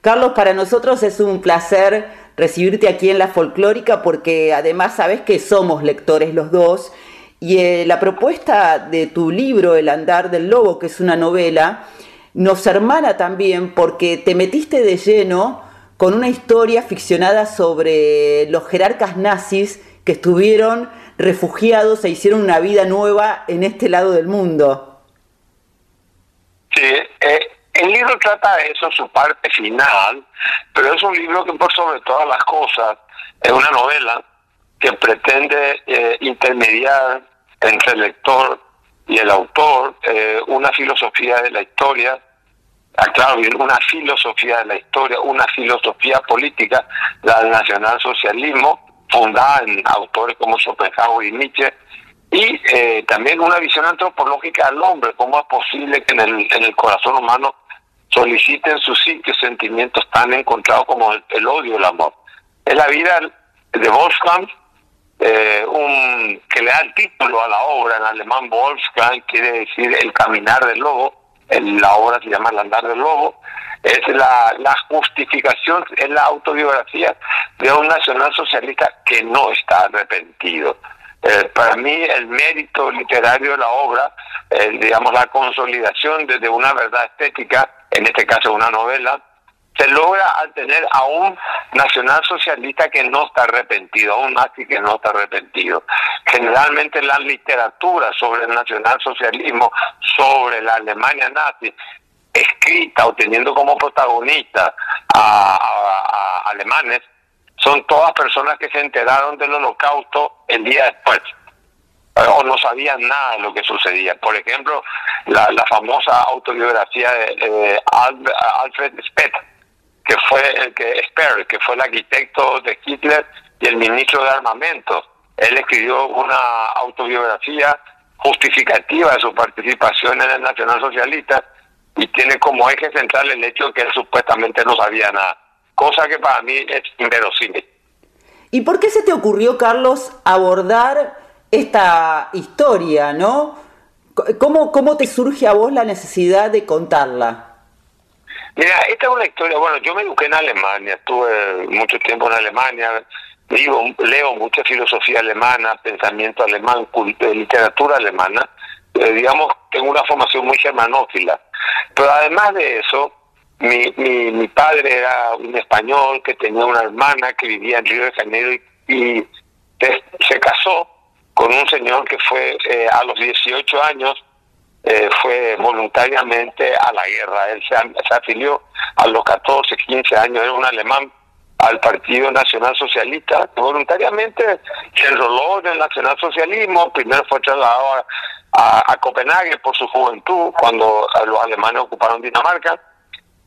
Carlos, para nosotros es un placer recibirte aquí en la folclórica porque además sabes que somos lectores los dos y eh, la propuesta de tu libro El andar del lobo, que es una novela, nos hermana también porque te metiste de lleno con una historia ficcionada sobre los jerarcas nazis que estuvieron refugiados e hicieron una vida nueva en este lado del mundo. Sí, eh, el libro trata de eso, su parte final, pero es un libro que por sobre todas las cosas es una novela que pretende eh, intermediar entre el lector y el autor eh, una filosofía de la historia, ah, claro, bien, una filosofía de la historia, una filosofía política, la del nacionalsocialismo, fundada en autores como Schopenhauer y Nietzsche, y eh, también una visión antropológica del hombre, cómo es posible que en el, corazón humano soliciten sus sitios sentimientos tan encontrados como el, el odio el amor. Es la vida de Wolfgang, eh, un, que le da el título a la obra en alemán Wolfgang, quiere decir el caminar del lobo, en la obra se llama El andar del lobo, es la, la justificación, es la autobiografía de un nacionalsocialista que no está arrepentido. Eh, para mí el mérito literario de la obra, eh, digamos la consolidación de, de, una verdad estética, en este caso una novela, se logra al tener a un nacionalsocialista que no está arrepentido, a un nazi que no está arrepentido. Generalmente la literatura sobre el nacionalsocialismo, sobre la Alemania nazi, escrita o teniendo como protagonista a, alemanes, son todas personas que se enteraron del holocausto el día después o no sabían nada de lo que sucedía. Por ejemplo, la, la famosa autobiografía de eh, Alfred Speth, que fue el que Speer, que fue el arquitecto de Hitler y el ministro de armamento. Él escribió una autobiografía justificativa de su participación en el nacionalsocialista y tiene como eje central el hecho de que él supuestamente no sabía nada, cosa que para mí es inverosímil. ¿Y por qué se te ocurrió, Carlos, abordar esta historia, ¿no? ¿Cómo, ¿Cómo te surge a vos la necesidad de contarla? Mira, esta es una historia, bueno, yo me eduqué en Alemania, estuve mucho tiempo en Alemania, digo, leo mucha filosofía alemana, pensamiento alemán, literatura alemana, eh, digamos, tengo una formación muy germanófila. Pero además de eso, mi, mi, mi padre era un español que tenía una hermana que vivía en Río de Janeiro y, y se casó con un señor que fue eh, a los 18 años, eh, fue voluntariamente a la guerra. Él se, afilió a los 14, 15 años, era un alemán al Partido Nacional Socialista. Voluntariamente se enroló en el nacionalsocialismo, primero fue trasladado a Copenhague por su juventud, cuando los alemanes ocuparon Dinamarca,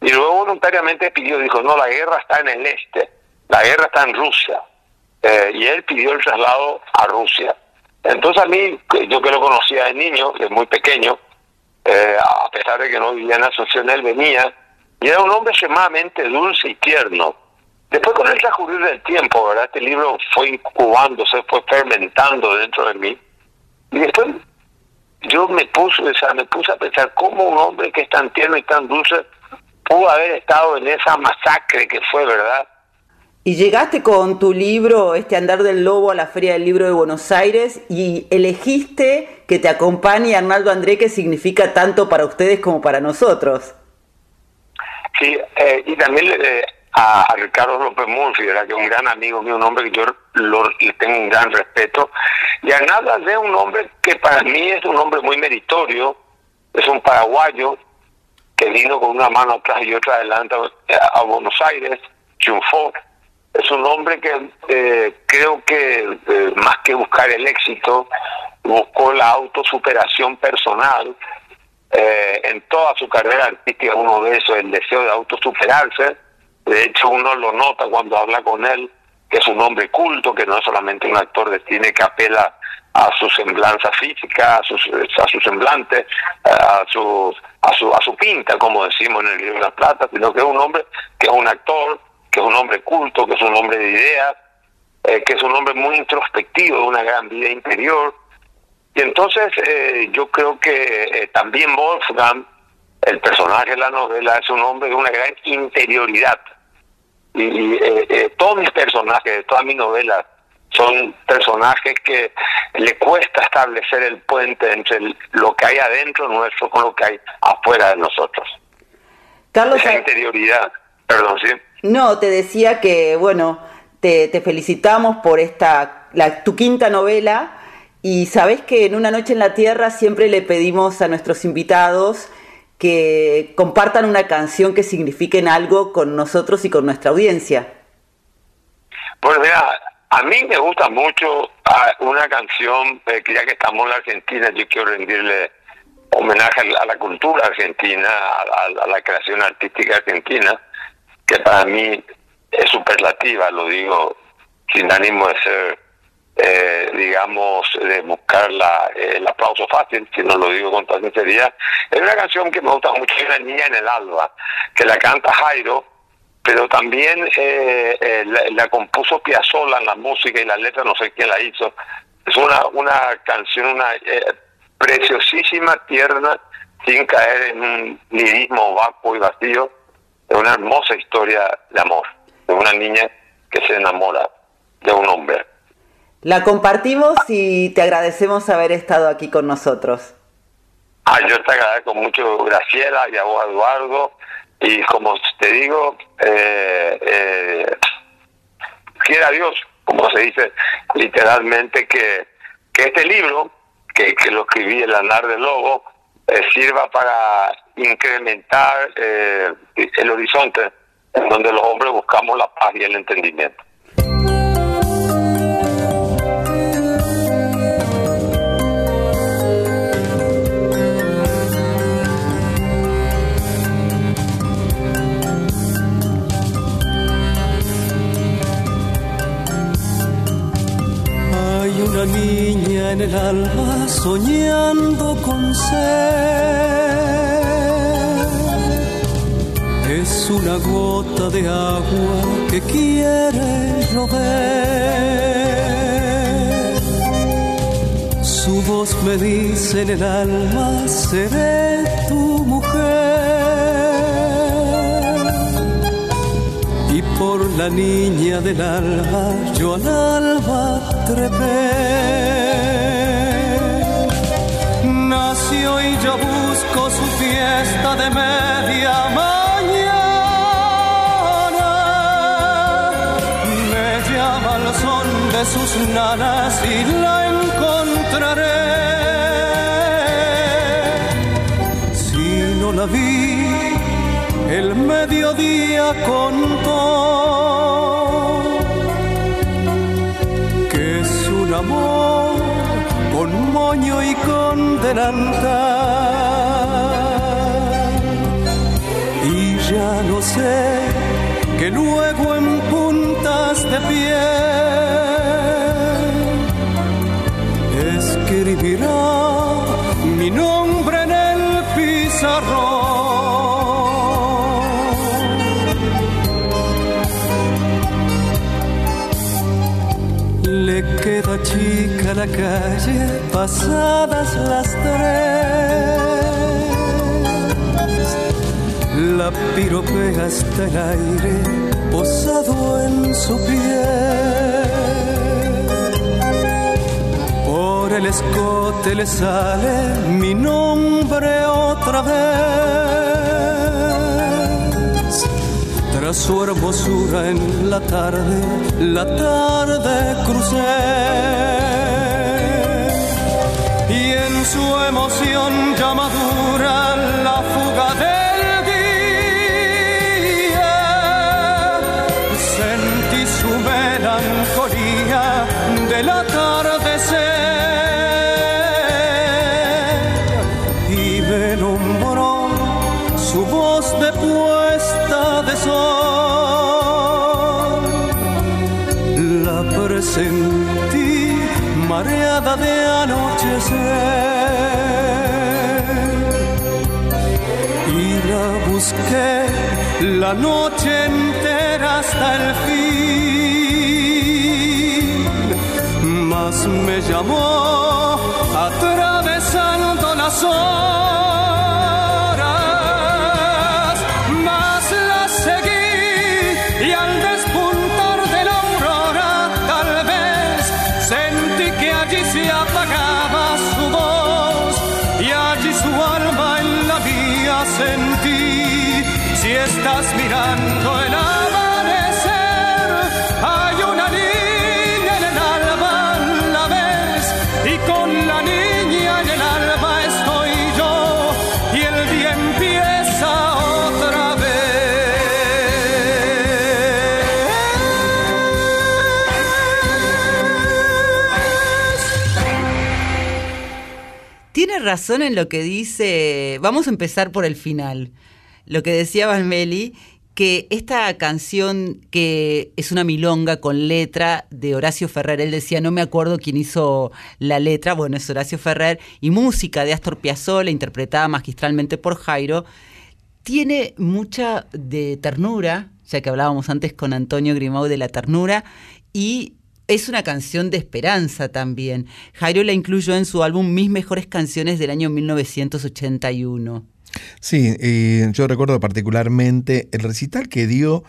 y luego voluntariamente pidió, dijo, no, la guerra está en el este, la guerra está en Rusia. Eh, y él pidió el traslado a Rusia. Entonces a mí, yo que lo conocía de niño, de muy pequeño, eh, a pesar de que no vivía en la asociación, él venía, y era un hombre extremadamente dulce y tierno. Después con el transcurrir del tiempo, ¿verdad? Este libro fue incubándose, fue fermentando dentro de mí. Y después yo me puse, o me puse a pensar cómo un hombre que es tan tierno y tan dulce pudo haber estado en esa masacre que fue, ¿verdad? Y llegaste con tu libro, este Andar del Lobo, a la Feria del Libro de Buenos Aires y elegiste que te acompañe Arnaldo André, que significa tanto para ustedes como para nosotros. Sí, eh, y también eh, a, a Ricardo López Murphy, que es un gran amigo mío, un hombre que yo lo- le tengo un gran respeto. Y Arnaldo André es un hombre que para mí es un hombre muy meritorio, es un paraguayo que vino con una mano atrás y otra adelante a Buenos Aires, triunfó. Es un hombre que eh, creo que eh, más que buscar el éxito, buscó la autosuperación personal. Eh, en toda su carrera artística uno ve eso, el deseo de autosuperarse. De hecho, uno lo nota cuando habla con él, que es un hombre culto, que no es solamente un actor de cine que apela a su semblanza física, a su, a su semblante, a su, a su a su pinta, como decimos en el libro de la plata, sino que es un hombre que es un actor, que es un hombre culto, que es un hombre de ideas, eh, que es un hombre muy introspectivo, de una gran vida interior. Y entonces eh, yo creo que eh, también Wolfgang, el personaje de la novela, es un hombre de una gran interioridad. Y, y, eh, todos mis personajes, todas mis novelas, son personajes que le cuesta establecer el puente entre el- lo que hay adentro nuestro con lo que hay afuera de nosotros. Carlos, Esa interioridad, perdón, sí. No, te decía que, bueno, te, felicitamos por esta, la, tu quinta novela y sabes que en Una Noche en la Tierra siempre le pedimos a nuestros invitados que compartan una canción que signifiquen algo con nosotros y con nuestra audiencia. Bueno, mira, a mí me gusta mucho ah, una canción, eh, que ya que estamos en la Argentina, yo quiero rendirle homenaje a la, cultura argentina, a la creación artística argentina, que para mí es superlativa, lo digo sin ánimo de ser, eh, digamos, de buscar la, eh, el aplauso fácil, sino lo digo con toda sinceridad. Es una canción que me gusta mucho, es Una niña en el alba, que la canta Jairo, pero también eh, eh, la, la compuso Piazzolla en la música y la letra, no sé quién la hizo. Es una, una canción, una eh, preciosísima, tierna, sin caer en un lirismo vacuo y vacío. Es una hermosa historia de amor, de una niña que se enamora de un hombre. La compartimos y te agradecemos haber estado aquí con nosotros. Ah, yo te agradezco mucho, Graciela, y a vos, Eduardo. Y como te digo, eh, eh, quiera Dios, como se dice literalmente, que, que este libro, que, que lo escribí el Anar del Lobo, eh, sirva para incrementar eh, el horizonte en donde los hombres buscamos la paz y el entendimiento. Hay una niña en el alma soñando con ser. Una gota de agua que quiere llover. Su voz me dice en el alma, seré tu mujer. Y por la niña del alba yo al alba trepé. Nació y yo busco su fiesta de media mañana. De sus nanas y la encontraré. Si no la vi, el mediodía contó que es un amor con moño y con delantal. Y ya no sé que luego en puntas de piel Le queda chica la calle pasadas las tres. la piropea hasta el aire posado en su piel. Por el escote le sale mi nombre otra vez. Tras su hermosura en la tarde, la tarde crucé y en su emoción ya madura la la noche entera hasta el fin, mas me llamó atravesando las horas, razón en lo que dice. Vamos a empezar por el final. Lo que decía Valmeli, que esta canción que es una milonga con letra de Horacio Ferrer, él decía, no me acuerdo quién hizo la letra, bueno, es Horacio Ferrer, y música de Astor Piazzolla, interpretada magistralmente por Jairo, tiene mucha de ternura, ya que hablábamos antes con Antonio Grimau de la ternura, y es una canción de esperanza también. Jairo la incluyó en su álbum Mis Mejores Canciones del año 1981. Sí, eh, yo recuerdo particularmente el recital que dio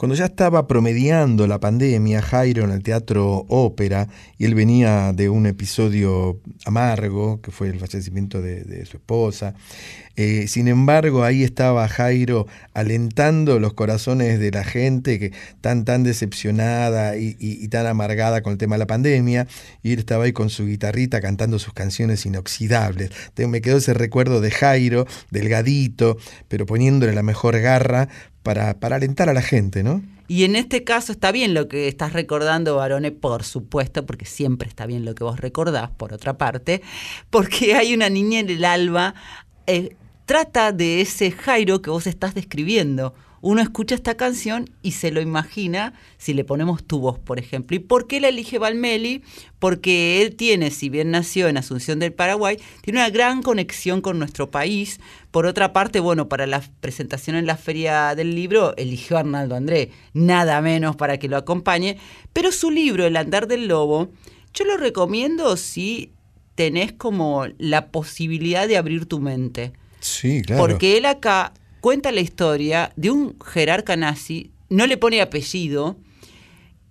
cuando ya estaba promediando la pandemia, Jairo en el Teatro Ópera, y él venía de un episodio amargo, que fue el fallecimiento de, su esposa. Eh, sin embargo, ahí estaba Jairo alentando los corazones de la gente que tan tan decepcionada y, tan amargada con el tema de la pandemia, y él estaba ahí con su guitarrita cantando sus canciones inoxidables. Me quedó ese recuerdo de Jairo, delgadito, pero poniéndole la mejor garra para, para alentar a la gente, ¿no? Y en este caso está bien lo que estás recordando, Barone, por supuesto, porque siempre está bien lo que vos recordás, por otra parte, porque hay una niña en el alba, eh, trata de ese Jairo que vos estás describiendo. Uno escucha esta canción y se lo imagina si le ponemos tu voz, por ejemplo. ¿Y por qué la elige Valmeli? Porque él tiene, si bien nació en Asunción del Paraguay, tiene una gran conexión con nuestro país. Por otra parte, bueno, para la presentación en la Feria del Libro, eligió a Arnaldo André, nada menos para que lo acompañe. Pero su libro, El Andar del Lobo, yo lo recomiendo si tenés como la posibilidad de abrir tu mente. Sí, claro. Porque él acá cuenta la historia de un jerarca nazi, no le pone apellido,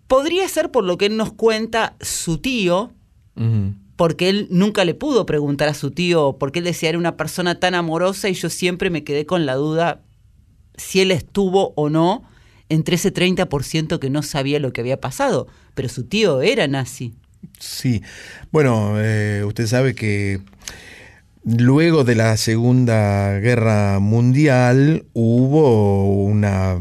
podría ser por lo que él nos cuenta su tío, uh -huh. porque él nunca le pudo preguntar a su tío, porque él decía era una persona tan amorosa y yo siempre me quedé con la duda si él estuvo o no entre ese 30% que no sabía lo que había pasado, pero su tío era nazi. Sí, bueno, eh, usted sabe que Luego de la Segunda Guerra Mundial hubo una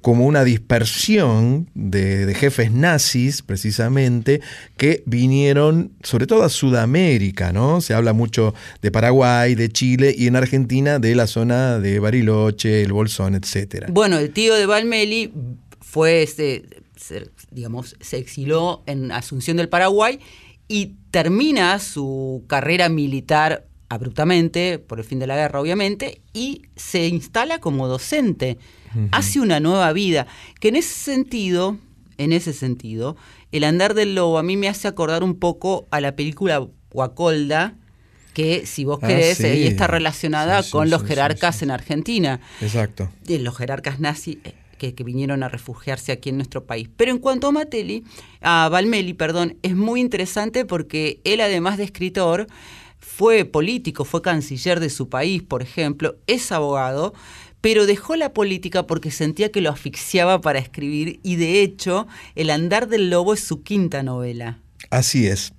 como una dispersión de, jefes nazis, precisamente, que vinieron sobre todo a Sudamérica, ¿no? Se habla mucho de Paraguay, de Chile y en Argentina de la zona de Bariloche, el Bolsón, etcétera. Bueno, el tío de Valmeli fue, este, digamos, se exiló en Asunción del Paraguay y termina su carrera militar abruptamente, por el fin de la guerra obviamente, y se instala como docente, uh -huh. hace una nueva vida, que en ese sentido, en ese sentido, el andar del lobo a mí me hace acordar un poco a la película Guacolda, que si vos Ah, querés, sí. está relacionada Sí, sí, con los jerarcas en Argentina. Exacto. de los jerarcas nazis eh, que, que vinieron a refugiarse aquí en nuestro país. Pero en cuanto a Matelli, a Valmeli, perdón, es muy interesante porque él, además de escritor, fue político, fue canciller de su país, por ejemplo, es abogado, pero dejó la política porque sentía que lo asfixiaba para escribir y de hecho El andar del lobo es su quinta novela. Así es.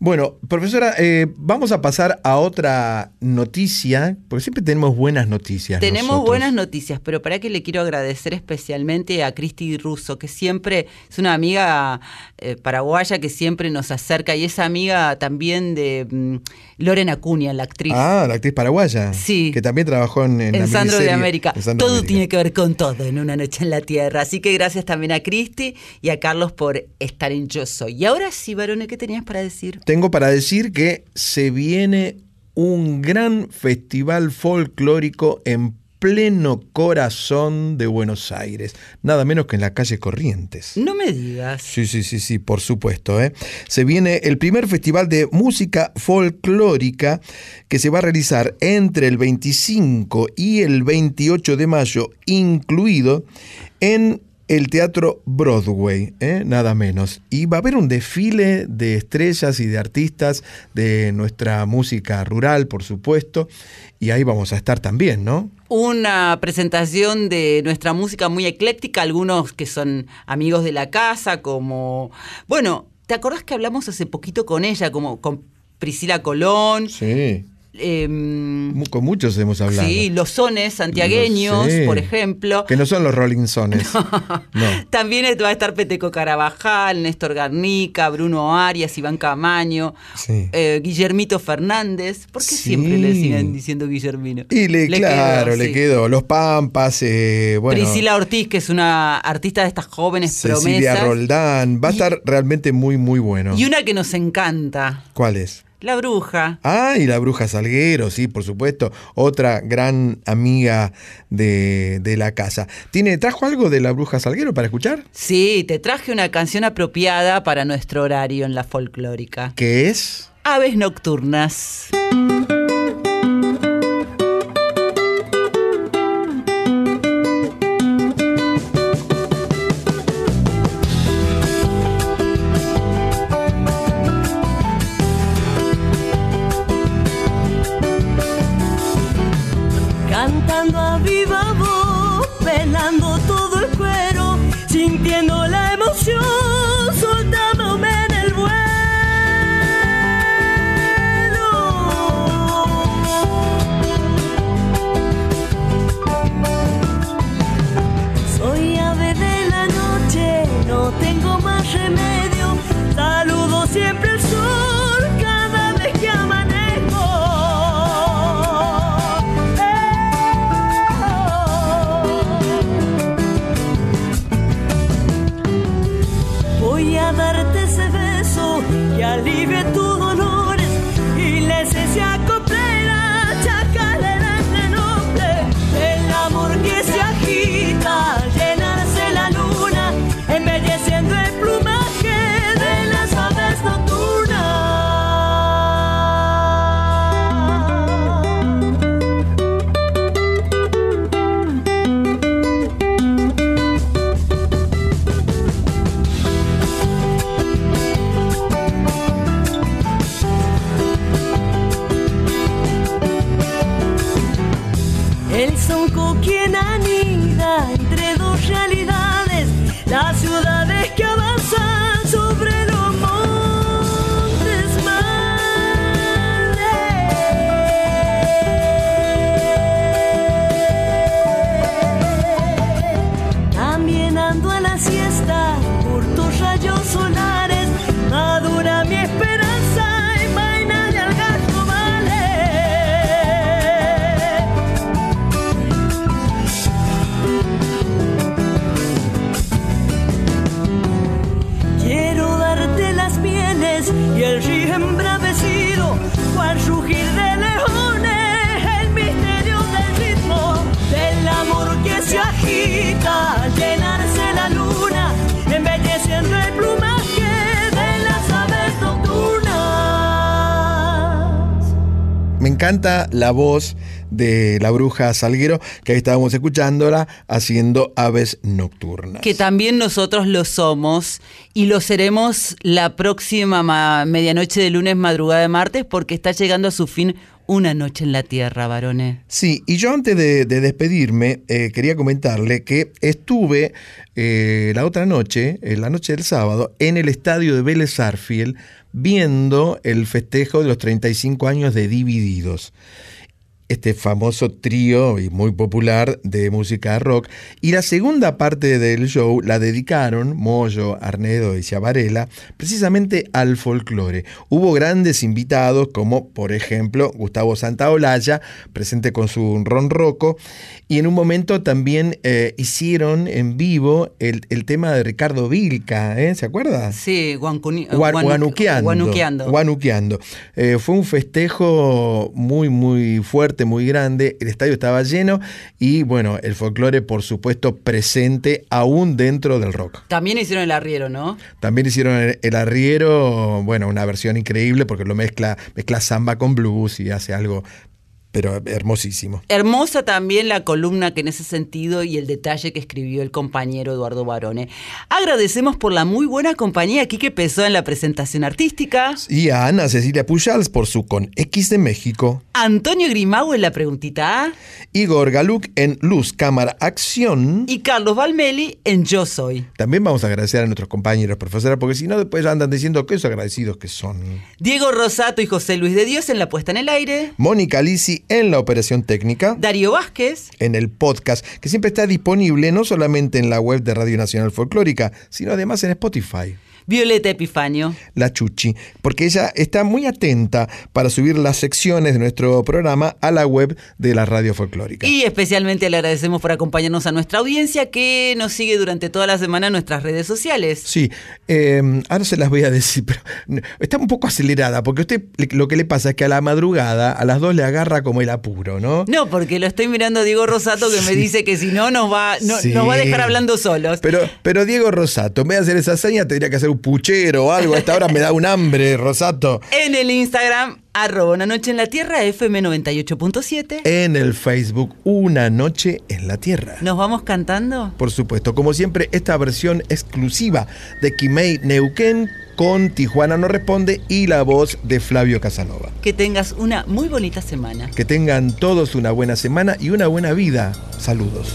Bueno, profesora, eh, vamos a pasar a otra noticia, porque siempre tenemos buenas noticias. Tenemos nosotros. buenas noticias, pero para que le quiero agradecer especialmente a Cristi Russo, que siempre es una amiga eh, paraguaya que siempre nos acerca y es amiga también de mm, Lorena Acuña, la actriz. Ah, la actriz paraguaya. Sí. Que también trabajó en, en la Sandro de América. Sandro todo América. tiene que ver con todo en una noche en la tierra. Así que gracias también a Cristi y a Carlos por estar en Yo Soy. Y ahora sí, varones, ¿qué tenías para decir? Tengo para decir que se viene un gran festival folclórico en pleno corazón de Buenos Aires, nada menos que en la calle Corrientes. No me digas. Sí, sí, sí, sí, por supuesto. ¿eh? Se viene el primer festival de música folclórica que se va a realizar entre el 25 y el 28 de mayo, incluido en el Teatro Broadway, ¿eh? nada menos. Y va a haber un desfile de estrellas y de artistas de nuestra música rural, por supuesto, y ahí vamos a estar también, ¿no? una presentación de nuestra música muy ecléctica, algunos que son amigos de la casa, como, bueno, ¿te acordás que hablamos hace poquito con ella, como con Priscila Colón? Sí. Em, Con muchos hemos hablado. sí, los sones santiagueños, por ejemplo. Que no son los Rolling Stones. No. También va a estar Peteco Carabajal, Néstor Garnica, Bruno Arias, Iván Camaño, Sí. eh, Guillermito Fernández. ¿Por qué Sí. siempre le siguen diciendo Guillermino? Y le, Le claro, quedó, le sí. quedó. Los Pampas, eh, bueno, Priscila Ortiz, que es una artista de estas jóvenes Cecilia promesas. Roldán. Va a estar realmente muy, muy bueno. Y una que nos encanta, ¿Cuál es? La Bruja. Ah, y la Bruja Salguero, sí, por supuesto. Otra gran amiga de, de la casa. ¿Tiene, ¿Trajo algo de la Bruja Salguero para escuchar? Sí, te traje una canción apropiada para nuestro horario en la folclórica. ¿Qué es? Aves Nocturnas. Encanta la voz de la bruja Salguero, que ahí estábamos escuchándola haciendo aves nocturnas. Que también nosotros lo somos y lo seremos la próxima ma- medianoche de lunes, madrugada de martes, porque está llegando a su fin una noche en la tierra, varones. Sí, y yo antes de, de despedirme, eh, quería comentarle que estuve eh, la otra noche, eh, la noche del sábado, en el estadio de Vélez viendo el festejo de los 35 años de Divididos. Este famoso trío y muy popular de música rock. Y la segunda parte del show la dedicaron Moyo, Arnedo y Ciavarela precisamente al folclore. Hubo grandes invitados como, por ejemplo, Gustavo Santaolalla, presente con su ronroco, y en un momento también eh, hicieron en vivo el, el tema de Ricardo Vilca, ¿eh? ¿se acuerda? Sí, guancuni- guanuqueando. Guanuqueando. Eh, fue un festejo muy, muy fuerte, muy grande. El estadio estaba lleno y, bueno, el folclore, por supuesto, presente aún dentro del rock. También hicieron el arriero, ¿no? También hicieron el, el arriero, bueno, una versión increíble porque lo mezcla, mezcla samba con blues y hace algo, pero hermosísimo. Hermosa también la columna que en ese sentido y el detalle que escribió el compañero Eduardo Barone. Agradecemos por la muy buena compañía aquí que pesó en la presentación artística. Y a Ana Cecilia Pujals por su Con X de México. Antonio Grimau en la preguntita A. Igor Galuk en Luz, Cámara, Acción. Y Carlos Valmeli en Yo Soy. También vamos a agradecer a nuestros compañeros profesores, porque si no, después andan diciendo que esos agradecidos que son. Diego Rosato y José Luis de Dios en la puesta en el aire. Mónica Lisi en la operación técnica. Darío Vázquez. En el podcast, que siempre está disponible no solamente en la web de Radio Nacional Folclórica, sino además en Spotify. Violeta Epifanio. La Chuchi, porque ella está muy atenta para subir las secciones de nuestro programa a la web de la Radio Folclórica. Y especialmente le agradecemos por acompañarnos a nuestra audiencia que nos sigue durante toda la semana en nuestras redes sociales. Sí, eh, ahora se las voy a decir, pero está un poco acelerada, porque usted lo que le pasa es que a la madrugada, a las dos le agarra como el apuro, ¿no? No, porque lo estoy mirando a Diego Rosato que me dice que si no nos va, no- Sí. nos va a dejar hablando solos. Pero, pero Diego Rosato, en vez de hacer esa seña, tendría que hacer un puchero o algo. A esta hora me da un hambre, Rosato. En el Instagram, arroba una noche en la tierra, FM 98.7. En el Facebook, Una Noche en la Tierra. ¿Nos vamos cantando? Por supuesto, como siempre, esta versión exclusiva de Kimei Neuquén con Tijuana no responde y la voz de Flavio Casanova. Que tengas una muy bonita semana. Que tengan todos una buena semana y una buena vida. Saludos.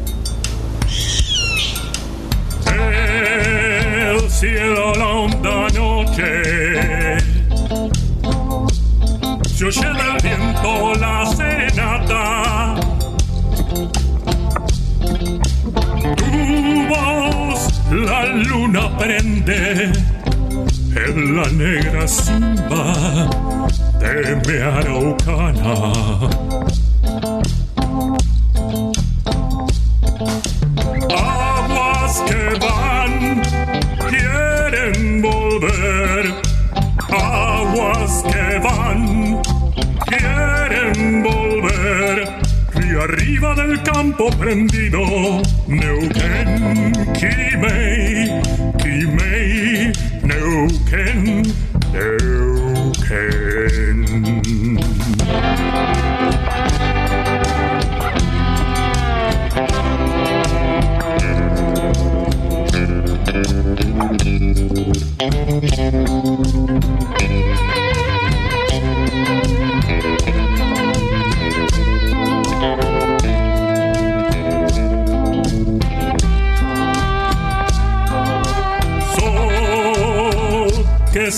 Cielo la honda noche. Se oye del viento la serenata. Tu voz la luna prende en la negra cima de mi araucana campo prendido, Neuquén, Quimei,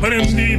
Canto